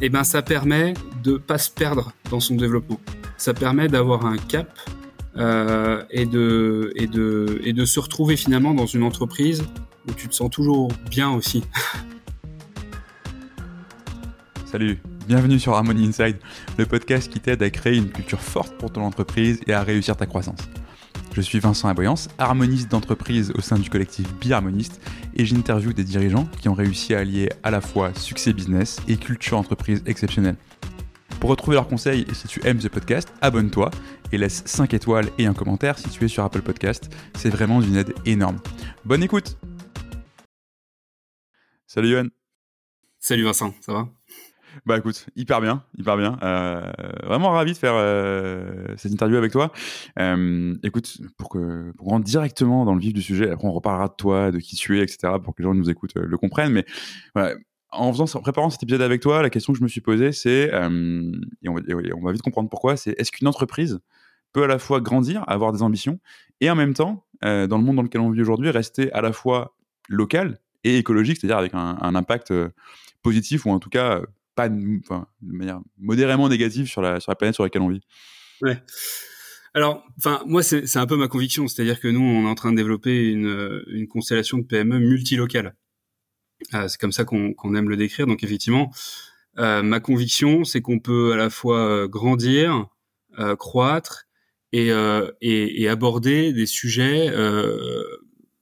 eh ben ça permet de pas se perdre dans son développement. Ça permet d'avoir un cap euh, et de et de et de se retrouver finalement dans une entreprise où tu te sens toujours bien aussi. Salut, bienvenue sur Harmony Inside, le podcast qui t'aide à créer une culture forte pour ton entreprise et à réussir ta croissance. Je suis Vincent Aboyance, harmoniste d'entreprise au sein du collectif Biharmoniste et j'interviewe des dirigeants qui ont réussi à allier à la fois succès business et culture entreprise exceptionnelle. Pour retrouver leurs conseils si tu aimes ce podcast, abonne-toi et laisse 5 étoiles et un commentaire si sur Apple Podcast. C'est vraiment d'une aide énorme. Bonne écoute Salut Yohan Salut Vincent, ça va? Bah écoute, hyper bien, hyper bien. Euh, vraiment ravi de faire euh, cette interview avec toi. Euh, écoute, pour que pour rentrer directement dans le vif du sujet, après on reparlera de toi, de qui tu es, etc. pour que les gens qui nous écoutent le comprennent. Mais en faisant, en préparant cet épisode avec toi, la question que je me suis posée, c'est et on va, vite comprendre pourquoi. C'est est-ce qu'une entreprise peut à la fois grandir, avoir des ambitions, et en même temps, dans le monde dans lequel on vit aujourd'hui, rester à la fois local et écologique, c'est-à-dire avec un impact positif ou en tout cas de, manière modérément négative sur la, planète sur laquelle on vit. Ouais. Alors, enfin, moi, c'est un peu ma conviction, c'est-à-dire que nous, on est en train de développer une, constellation de PME multilocale. Euh, c'est comme ça qu'on aime le décrire. Donc, effectivement, euh, ma conviction, c'est qu'on peut à la fois euh, grandir, croître et, aborder des sujets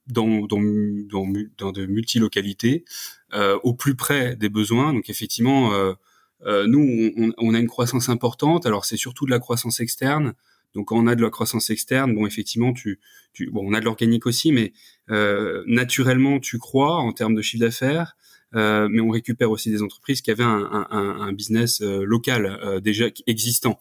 dans, dans, dans, dans de multilocalités euh, au plus près des besoins. Donc effectivement, euh, euh, nous, on, on, a une croissance importante. Alors c'est surtout de la croissance externe. Donc quand on a de la croissance externe, bon effectivement, tu, tu bon, on a de l'organique aussi, mais euh, naturellement, tu crois en termes de chiffre d'affaires. Euh, mais on récupère aussi des entreprises qui avaient un, un, un business local déjà existant.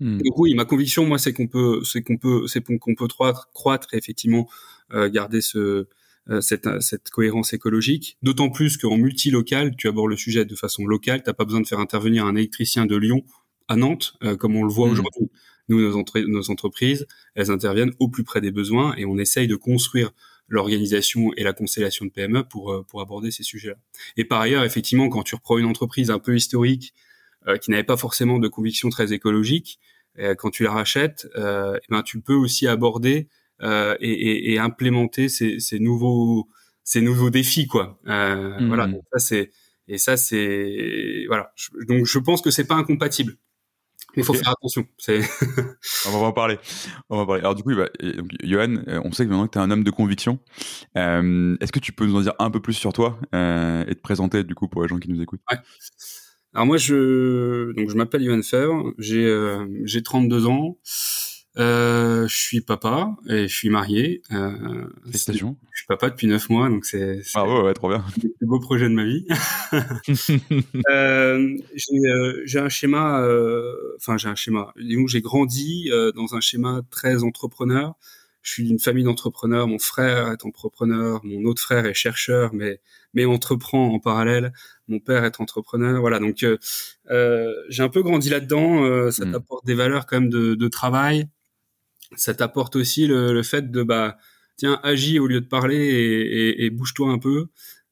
Hmm. Donc oui, ma conviction, moi, c'est qu'on peut, c'est qu'on peut, c'est qu'on peut croître, croître effectivement garder ce, euh, cette, cette, cohérence écologique. D'autant plus qu'en multilocal, tu abordes le sujet de façon locale. T'as pas besoin de faire intervenir un électricien de Lyon à Nantes, euh, comme on le voit hmm. aujourd'hui. Nous, nos, nos, entreprises, elles interviennent au plus près des besoins et on essaye de construire l'organisation et la constellation de PME pour pour aborder ces sujets-là. Et par ailleurs, effectivement, quand tu reprends une entreprise un peu historique euh, qui n'avait pas forcément de conviction très écologique, euh, quand tu la rachètes, euh, eh ben tu peux aussi aborder et, et, et, implémenter ces, ces, nouveaux ces nouveaux défis quoi. Mmh. Voilà, donc ça c'est et ça c'est voilà. donc je pense que c'est pas incompatible. Mais il faut faire attention. on va en parler. On va en parler. Alors du coup, bah, donc, Johan, on sait que maintenant que tu es un homme de conviction. Euh, Est-ce que tu peux nous en dire un peu plus sur toi euh, et te présenter du coup pour les gens qui nous écoutent? Ouais. Alors moi, je donc je m'appelle Yohan Fèvre, j'ai euh, j'ai 32 ans, euh, je suis papa et je suis marié. Euh, Félicitations. Je suis papa depuis 9 mois, donc c'est ah ouais, ouais trop bien. Le plus beau projet de ma vie. euh, j'ai euh, j'ai un schéma, euh, enfin j'ai un schéma. Disons j'ai grandi dans un schéma très entrepreneur. Je suis d'une famille d'entrepreneurs. Mon frère est entrepreneur, mon autre frère est chercheur, mais mais entreprend en parallèle. Mon père est entrepreneur, voilà. Donc euh, euh j'ai un peu grandi là-dedans. Euh, ça mm. t'apporte des valeurs quand même de, de travail. Ça t'apporte aussi le, le, fait de bah tiens agis au lieu de parler et, et, et bouge-toi un peu.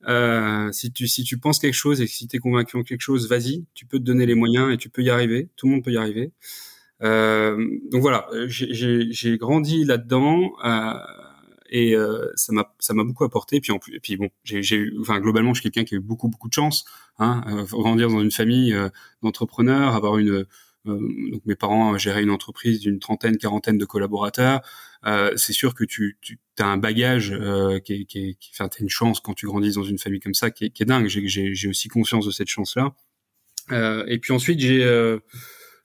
Euh, si tu si tu penses quelque chose et si tu es convaincu en quelque chose, vas-y. Tu peux te donner les moyens et tu peux y arriver. Tout le monde peut y arriver. Euh, donc voilà, j'ai grandi là-dedans. Euh, et euh, ça m'a ça m'a beaucoup apporté puis en plus et puis bon j'ai j'ai enfin globalement je suis quelqu'un qui a eu beaucoup beaucoup de chance hein euh, grandir dans une famille euh, d'entrepreneurs avoir une donc mes parents géraient une entreprise d'une trentaine quarantaine de collaborateurs c'est sûr que tu tu as un bagage qui qui qui enfin t'as une chance quand tu grandis dans une famille comme ça qui est, qui est dingue j'ai aussi conscience de cette chance là et puis ensuite j'ai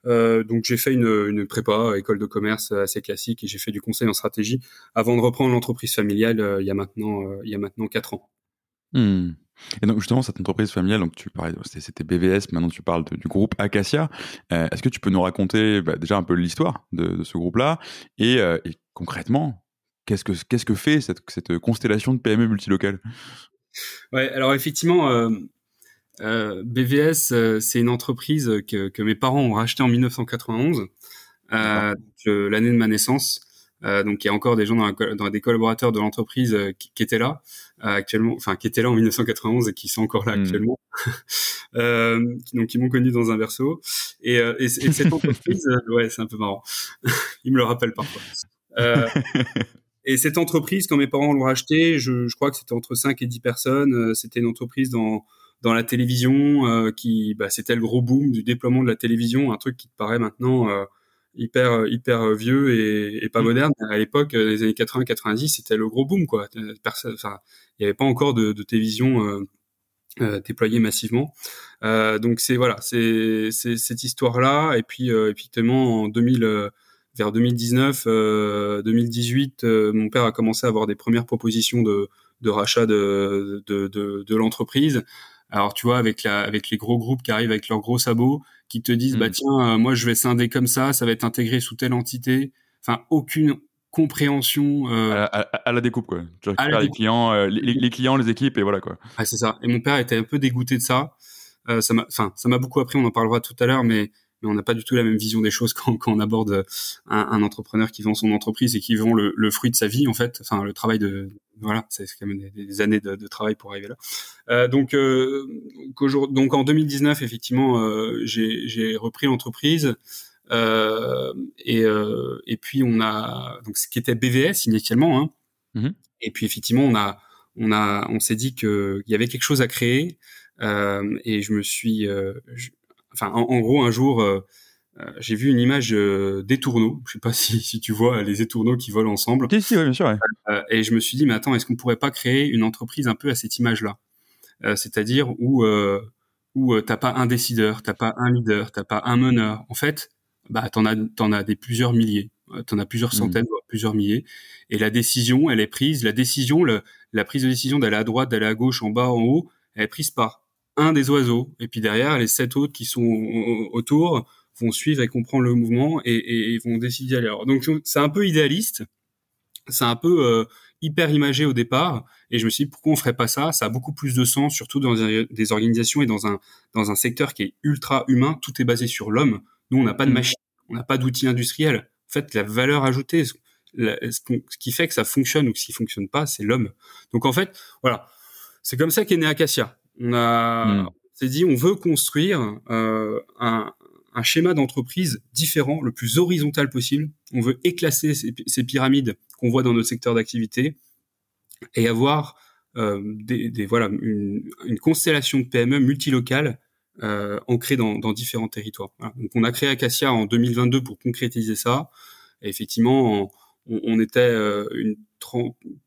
euh, donc j'ai fait une, une, prépa, école de commerce assez classique, et j'ai fait du conseil en stratégie avant de reprendre l'entreprise familiale euh, il y a maintenant euh, il y a maintenant quatre ans. Hmm. Et donc justement cette entreprise familiale, donc tu parlais, c'était BVS, maintenant tu parles du groupe Acacia. Est-ce que tu peux nous raconter bah, déjà un peu l'histoire de, de, ce groupe-là et, et, concrètement qu'est-ce que qu'est-ce que fait cette, cette constellation de PME multilocales? Ouais, alors effectivement, euh, euh, BVS, euh, c'est une entreprise que, que, mes parents ont rachetée en 1991, euh, l'année de ma naissance. Euh, donc il y a encore des gens dans, la, dans des collaborateurs de l'entreprise euh, qui, qui, étaient là actuellement, enfin qui étaient là en 1991 et qui sont encore là hmm. actuellement. euh, donc ils m'ont connu dans un verso. Et, euh, et, cette entreprise, euh, ouais, c'est un peu marrant. il me le rappelle parfois. Euh, et cette entreprise, quand mes parents l'ont racheté, je, je crois que c'était entre 5 et 10 personnes. C'était une entreprise dans dans la télévision qui, bah, c'était le gros boom du déploiement de la télévision, un truc qui te paraît maintenant hyper hyper vieux et, et pas mmh. moderne. À l'époque, les années 80-90, c'était le gros boom quoi. Personne, enfin, il n'y avait pas encore de, de télévision euh, déployé massivement. Euh, donc c'est voilà, c'est cette histoire-là. Et puis euh, effectivement en 2000, vers 2019, 2018, mon père a commencé à avoir des premières propositions de, de rachat de, de, de, de l'entreprise. Alors tu vois, avec la, avec les gros groupes qui arrivent avec leurs gros sabots, qui te disent bah mmh. tiens, moi je vais scinder comme ça, ça va être intégré sous telle entité. Enfin, aucune compréhension euh, à, la, découpe quoi. Tu récupères les clients, euh, les, clients, les équipes et voilà quoi. Ah c'est ça. Et mon père était un peu dégoûté de ça. Euh, ça m'a, enfin ça m'a beaucoup appris. On en parlera tout à l'heure, mais mais on n'a pas du tout la même vision des choses quand, quand on aborde un, un, entrepreneur qui vend son entreprise et qui vend le, le, fruit de sa vie en fait. Enfin le travail de voilà, c'est quand même des, années de, de, travail pour arriver là. Euh, donc donc en 2019 effectivement j'ai repris l'entreprise. Euh, et, euh, et puis on a donc ce qui était BVS initialement, hein. Mmh et puis effectivement on a on a on s'est dit que il y avait quelque chose à créer euh, et je me suis enfin en, gros un jour j'ai vu une image des tourneaux. Je sais pas si, si tu vois les étourneaux qui volent ensemble. Si, si, bien sûr. Ouais. et je me suis dit, mais attends, est-ce qu'on pourrait pas créer une entreprise un peu à cette image-là? C'est-à-dire où où t'as pas un décideur, t'as pas un leader, t'as pas un meneur. En fait, bah t'en as t'en as des plusieurs milliers, euh, t'en as plusieurs mmh. centaines, plusieurs milliers, et la décision, elle est prise. La décision, le, la prise de décision d'aller à droite, d'aller à gauche, en bas, en haut, elle est prise par un des oiseaux, et puis derrière, les sept autres qui sont autour vont suivre et comprendre le mouvement et, et, vont décider d'aller. Donc c'est un peu idéaliste, c'est un peu euh, hyper imagé au départ, et je me suis dit pourquoi on ferait pas ça? Ça a beaucoup plus de sens, surtout dans des organisations et dans un dans un secteur qui est ultra humain. Tout est basé sur l'homme. Nous, on n'a pas de mmh. machine, on n'a pas d'outils industriels. En fait, la valeur ajoutée, ce, qui fait que ça fonctionne ou que ça fonctionne pas, c'est l'homme. Donc en fait, voilà, c'est comme ça qu'est né Acacia. On a, mmh. s'est dit, on veut construire euh, un, schéma d'entreprise différent, le plus horizontal possible. On veut éclasser ces, pyramides qu'on voit dans notre secteur d'activité et avoir euh, des, voilà une, une, constellation de PME multilocales euh, ancré dans, dans, différents territoires. Donc on a créé Acacia en 2022 pour concrétiser ça. Et effectivement, on, on était euh, une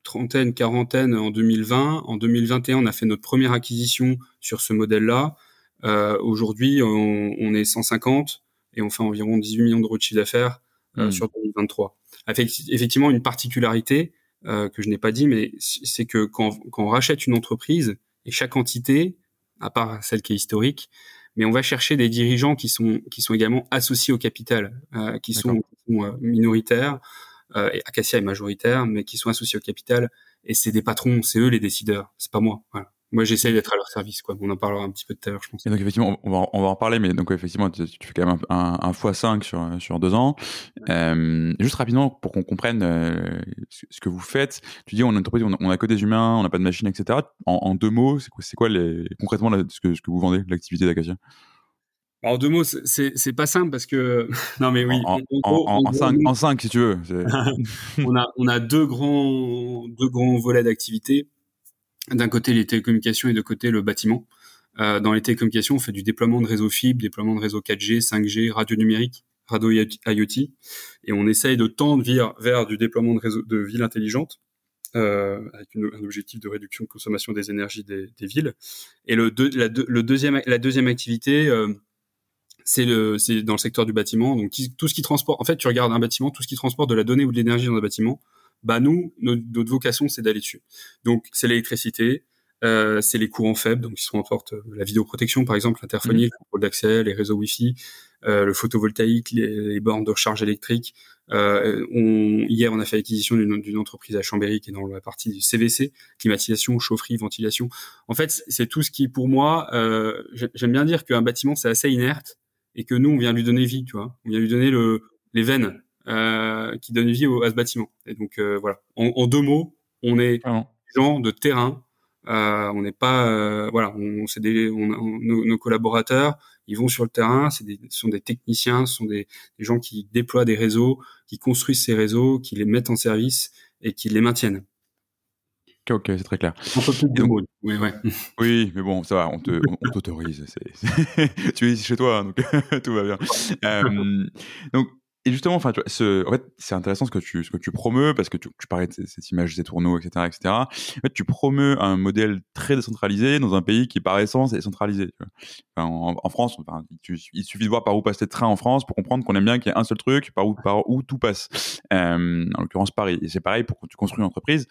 trentaine, quarantaine en 2020. En 2021, on a fait notre première acquisition sur ce modèle-là. Euh, Aujourd'hui, on, on, est 150 et on fait environ 18 millions d'euros de chiffre d'affaires euh, hmm. sur 2023. Effectivement, une particularité euh, que je n'ai pas dit, mais c'est que quand, quand on rachète une entreprise et chaque entité à part celle qui est historique, mais on va chercher des dirigeants qui sont qui sont également associés au capital, euh, qui sont, euh, minoritaires. Euh, et Acacia est majoritaire, mais qui sont associés au capital. Et c'est des patrons, c'est eux les décideurs, c'est pas moi. Moi j'essaye d'être à leur service quoi. On en parlera un petit peu tout à l'heure je pense. Et donc effectivement on va, en parler mais donc effectivement tu, fais quand même un, un, x5 sur, deux ans. Euh, juste rapidement pour qu'on comprenne euh, ce que vous faites, tu dis on a une entreprise, on a, que des humains, on n'a pas de machine etc. En, deux mots c'est quoi, les, concrètement ce que vous vendez l'activité d'Acacia? En deux mots, c'est pas simple parce que non mais oui. En, en, en, cinq, si tu veux. on a on a deux grands deux grands volets d'activité d'un côté les télécommunications et de côté le bâtiment. Euh, dans les télécommunications, on fait du déploiement de réseaux fibre, déploiement de réseaux 4G, 5G, radio numérique, radio IoT, et on essaye de tendre vers, vers du déploiement de réseaux de villes intelligentes, euh, avec un objectif de réduction de consommation des énergies des, des villes. Et le, la, le deuxième, la deuxième activité, euh, c'est le, c'est dans le secteur du bâtiment. Donc tout ce qui transporte, en fait, tu regardes un bâtiment, tout ce qui transporte de la donnée ou de l'énergie dans un bâtiment, bah nous, notre, vocation, c'est d'aller dessus. Donc c'est l'électricité, euh, c'est les courants faibles, donc qui sont en porte euh, la vidéoprotection par exemple, l'interphonie, mmh. le contrôle d'accès, les réseaux Wi-Fi, euh, le photovoltaïque, les, bornes de recharge électrique. Euh, on, hier, on a fait l'acquisition d'une entreprise à Chambéry qui est dans la partie du CVC, climatisation, chaufferie, ventilation. En fait, c'est tout ce qui, pour moi, euh, j'aime bien dire qu'un bâtiment c'est assez inerte et que nous, on vient lui donner vie, tu vois, on vient lui donner le, les veines euh, qui donne vie au, à ce bâtiment. Et donc euh, voilà, en, en, deux mots, on est des gens de terrain Euh, on n'est pas, voilà, on, c'est des, nos, collaborateurs, ils vont sur le terrain, c'est des, ce sont des techniciens, ce sont des, des, gens qui déploient des réseaux, qui construisent ces réseaux, qui les mettent en service et qui les maintiennent. Ok, c'est très clair. Plus de mots. Oui, ouais. oui, mais bon, ça va, on t'autorise. tu es ici chez toi, hein, donc tout va bien. Euh, donc, et justement, enfin, ce, en fait, c'est intéressant ce que tu, ce que tu promeus parce que tu, tu parlais de cette image des tourneaux, etc., etc. En fait, tu promeus un modèle très décentralisé dans un pays qui, par essence, est décentralisé. en, France, enfin, il suffit de voir par où passe les trains en France pour comprendre qu'on aime bien qu'il y ait un seul truc par où, par où tout passe. Euh, en l'occurrence, Paris. Et c'est pareil pour quand tu construis une entreprise.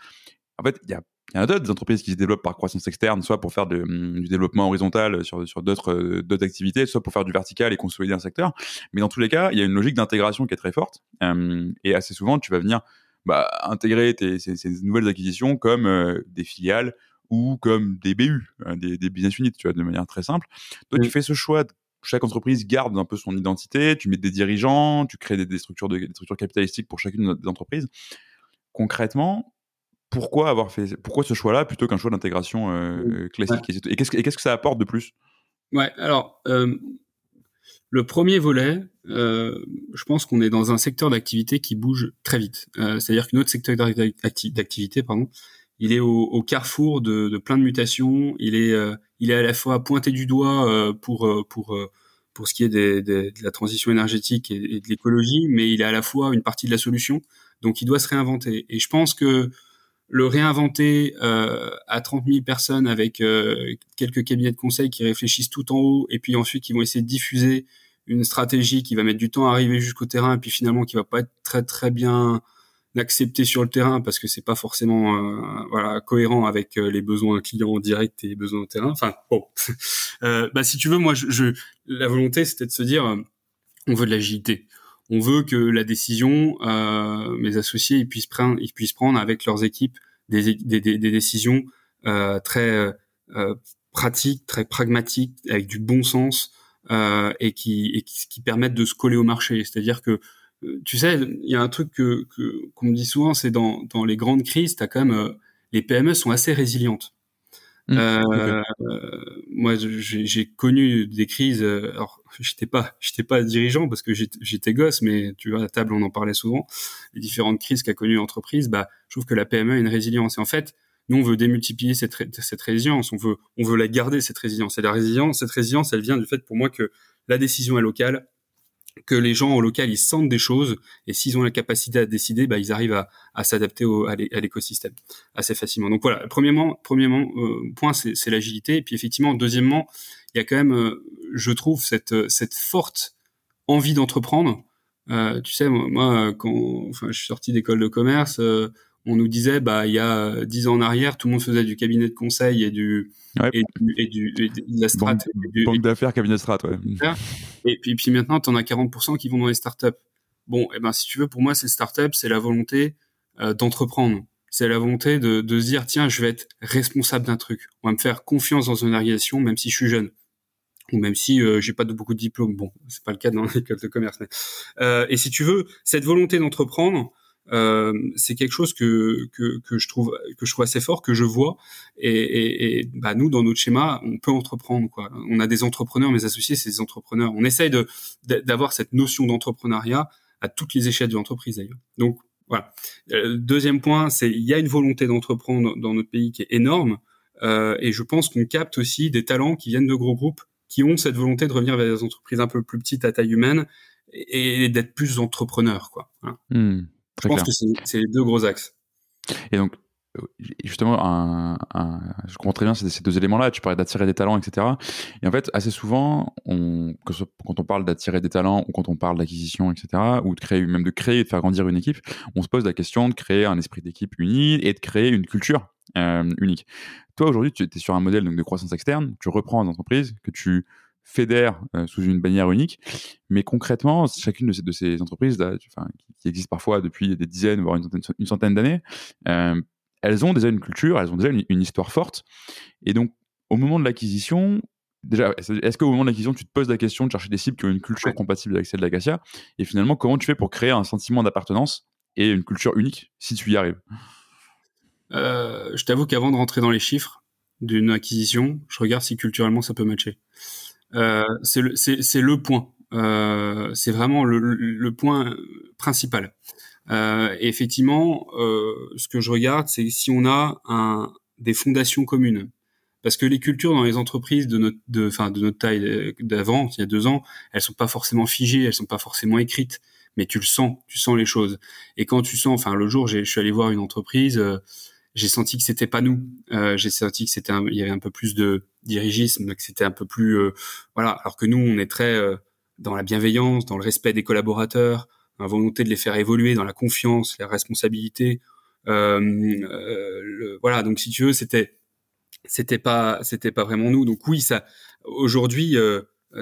En fait, il y a il y en a d'autres entreprises qui se développent par croissance externe, soit pour faire du développement horizontal sur, sur d'autres, euh, d'autres activités, soit pour faire du vertical et consolider un secteur. Mais dans tous les cas, il y a une logique d'intégration qui est très forte. Euh, et assez souvent, tu vas venir bah, intégrer tes, ces, ces, nouvelles acquisitions comme euh, des filiales ou comme des BU, hein, des, des, business units, tu vois, de manière très simple. Toi, tu fais ce choix. chaque entreprise garde un peu son identité. Tu mets des dirigeants, tu crées des, des structures, de, des structures capitalistiques pour chacune des entreprises. Concrètement, pourquoi avoir fait pourquoi ce choix-là plutôt qu'un choix d'intégration euh, classique et qu'est-ce qu'est-ce que ça apporte de plus? Ouais, alors euh, le premier volet, euh, je pense qu'on est dans un secteur d'activité qui bouge très vite. C'est-à-dire que notre secteur d'activité, pardon, il est au, carrefour de, plein de mutations. Il est, il est à la fois pointé du doigt pour pour pour ce qui est de la transition énergétique et, et de l'écologie, mais il est à la fois une partie de la solution. Donc, il doit se réinventer. Et je pense que le réinventer euh, à 30 000 personnes avec euh, quelques cabinets de conseil qui réfléchissent tout en haut et puis ensuite qui vont essayer de diffuser une stratégie qui va mettre du temps à arriver jusqu'au terrain et puis finalement qui va pas être très très bien acceptée sur le terrain parce que c'est pas forcément euh, voilà cohérent avec les besoins clients en direct et les besoins au terrain. Enfin bon, bah si tu veux, moi je, la volonté c'était de se dire on veut de l'agilité on veut que la décision, euh, mes associés, ils puissent prendre, ils puissent prendre avec leurs équipes des, décisions euh, très euh, pratiques, très pragmatiques, avec du bon sens et, qui, et qui, permettent de se coller au marché. C'est-à-dire que tu sais, il y a un truc que qu'on me dit souvent, c'est dans, dans les grandes crises, t'as quand même les PME sont assez résilientes. Mmh. Euh, moi, j'ai connu des crises. Euh, alors, j'étais pas, j'étais pas dirigeant parce que j'étais gosse, mais tu vois, à table, on en parlait souvent. Les différentes crises qu'a connues l'entreprise, bah, je trouve que la PME a une résilience. Et en fait, nous, on veut démultiplier cette, cette résilience. On veut, on veut la garder cette résilience. Et la résilience, cette résilience, elle vient du fait pour moi que la décision est locale, que les gens au local ils sentent des choses et s'ils ont la capacité à décider, bah, ils arrivent à, à s'adapter à l'écosystème assez facilement. Donc voilà, premièrement, premièrement euh, point c'est l'agilité et puis effectivement deuxièmement il y a quand même, euh, je trouve cette cette forte envie d'entreprendre. Euh, tu sais moi quand enfin je suis sorti d'école de commerce euh, on nous disait bah il y a dix ans en arrière tout le monde faisait du cabinet de conseil et du et, du, et, du, de la strat banque, d'affaires cabinet de strat ouais. Et puis puis maintenant tu en as 40% qui vont dans les startups. Bon et eh ben si tu veux pour moi ces startups c'est la volonté euh, d'entreprendre. C'est la volonté de, de se dire tiens je vais être responsable d'un truc. On va me faire confiance dans une organisation même si je suis jeune. Ou même si euh, j'ai pas de beaucoup de diplômes. Bon c'est pas le cas dans l'école de commerce mais, euh, et si tu veux cette volonté d'entreprendre euh, c'est quelque chose que, que, que je trouve que je trouve assez fort, que je vois. Et, et, et bah nous, dans notre schéma, on peut entreprendre. Quoi. On a des entrepreneurs, mes associés, c'est des entrepreneurs. On essaye de d'avoir cette notion d'entrepreneuriat à toutes les échelles de l'entreprise d'ailleurs. Donc voilà. Euh, deuxième point, c'est il y a une volonté d'entreprendre dans notre pays qui est énorme. Euh, et je pense qu'on capte aussi des talents qui viennent de gros groupes qui ont cette volonté de revenir vers des entreprises un peu plus petites à taille humaine et, d'être plus entrepreneurs. Quoi. Hmm. Je pense que c'est les deux gros axes. Et donc, euh, justement, un, un, je comprends très bien ces, deux éléments-là. Tu parlais d'attirer des talents, etc. Et en fait, assez souvent, on, quand on parle d'attirer des talents ou quand on parle d'acquisition, etc., ou de créer, même de créer et de faire grandir une équipe, on se pose la question de créer un esprit d'équipe uni et de créer une culture euh, unique. Toi, aujourd'hui, tu es sur un modèle donc, de croissance externe. Tu reprends une entreprise que tu fédère euh, sous une bannière unique. Mais concrètement, chacune de ces, de ces entreprises là, qui, existent parfois depuis des dizaines, voire une centaine, d'années, euh, elles ont déjà une culture, elles ont déjà une, histoire forte. Et donc, au moment de l'acquisition, déjà, est-ce qu'au moment de l'acquisition, tu te poses la question de chercher des cibles qui ont une culture compatible avec celle d'Acacia? Et finalement, comment tu fais pour créer un sentiment d'appartenance et une culture unique si tu y arrives? Euh, Je t'avoue qu'avant de rentrer dans les chiffres, d'une acquisition, je regarde si culturellement ça peut matcher. Euh, c'est le, le point. Euh, c'est vraiment le, le, point principal. Et effectivement, euh, ce que je regarde, c'est si on a un, des fondations communes. Parce que les cultures dans les entreprises de notre, de, enfin, de notre taille d'avant, il y a deux ans, elles sont pas forcément figées, elles sont pas forcément écrites, mais tu le sens, tu sens les choses. Et quand tu sens, enfin, le jour, je suis allé voir une entreprise, j'ai senti que c'était pas nous. Euh, j'ai senti que c'était, il y avait un peu plus de dirigisme, que c'était un peu plus, euh, voilà. Alors que nous, on est très euh, dans la bienveillance, dans le respect des collaborateurs, dans la volonté de les faire évoluer, dans la confiance, la responsabilité. Le, voilà. Donc, si tu veux, c'était, c'était pas, c'était pas vraiment nous. Donc oui, ça, aujourd'hui,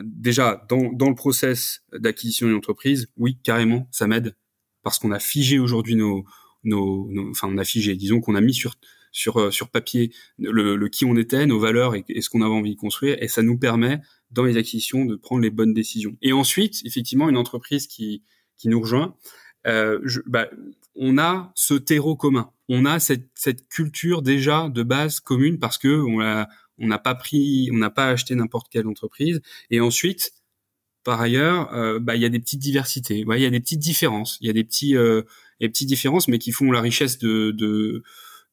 déjà dans, dans le process d'acquisition d'une entreprise, oui, carrément, ça m'aide parce qu'on a figé aujourd'hui nos nos, enfin on a figé, disons qu'on a mis sur sur euh, sur papier le, le, qui on était, nos valeurs et, ce qu'on avait envie de construire, et ça nous permet dans les acquisitions de prendre les bonnes décisions. Et ensuite, effectivement, une entreprise qui qui nous rejoint, euh, je, bah, on a ce terreau commun, on a cette cette culture déjà de base commune parce que on a on n'a pas pris, on n'a pas acheté n'importe quelle entreprise, et ensuite par ailleurs, euh, bah, il y a des petites diversités, il y a des petites différences, il y a des petits, euh, des petites différences, mais qui font la richesse de, de,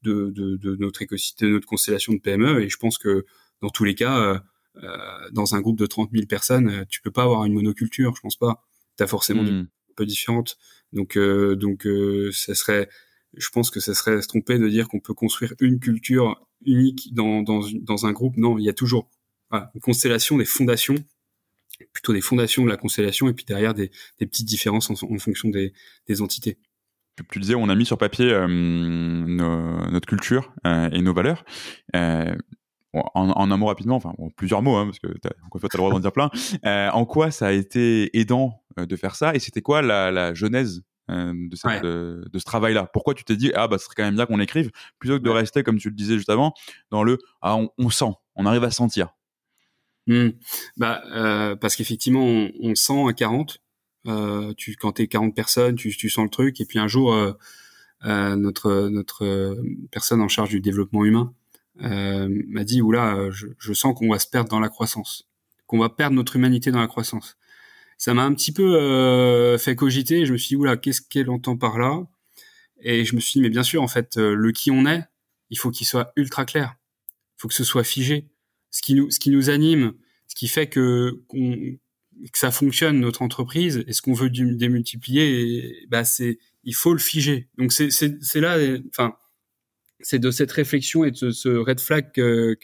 de, de, notre écosystème, de notre constellation de PME. Et je pense que dans tous les cas, euh, euh dans un groupe de 30 000 personnes, euh, tu peux pas avoir une monoculture, je pense pas. Tu as forcément des hmm. un peu différentes. Donc, euh, donc euh, ça serait, je pense que ça serait se tromper de dire qu'on peut construire une culture unique dans, dans, dans un groupe. Non, il y a toujours voilà, une constellation, des fondations plutôt des fondations de la constellation et puis derrière des, des petites différences en, en fonction des, des entités tu disais, on a mis sur papier euh, notre culture euh, et nos valeurs. Euh, en, un mot rapidement, enfin plusieurs mots, hein, parce que as, encore tu as le droit d'en dire plein. en quoi ça a été aidant de faire ça? Et c'était quoi la, la genèse de, cette, de, ce travail-là? Pourquoi tu t'es dit ah bah ce serait quand même bien qu'on écrive plutôt que de rester comme tu le disais juste avant dans le ah on, sent, on arrive à sentir? Mmh. Bah parce qu'effectivement on, on, sent à 40 euh, tu, quand t'es 40 personnes, tu, tu, sens le truc. Et puis un jour, euh, euh, notre notre personne en charge du développement humain m'a dit oula, je, je sens qu'on va se perdre dans la croissance, qu'on va perdre notre humanité dans la croissance. Ça m'a un petit peu fait cogiter. je me suis dit oula, qu'est-ce qu'elle entend par là? Et je me suis dit mais bien sûr, en fait, le qui on est, il faut qu'il soit ultra clair. Il faut que ce soit figé. Ce qui nous ce qui nous anime, ce qui fait que qu'on que ça fonctionne notre entreprise et ce qu'on veut démultiplier bah c'est il faut le figer. Donc c'est c'est là enfin c'est de cette réflexion et de ce red flag que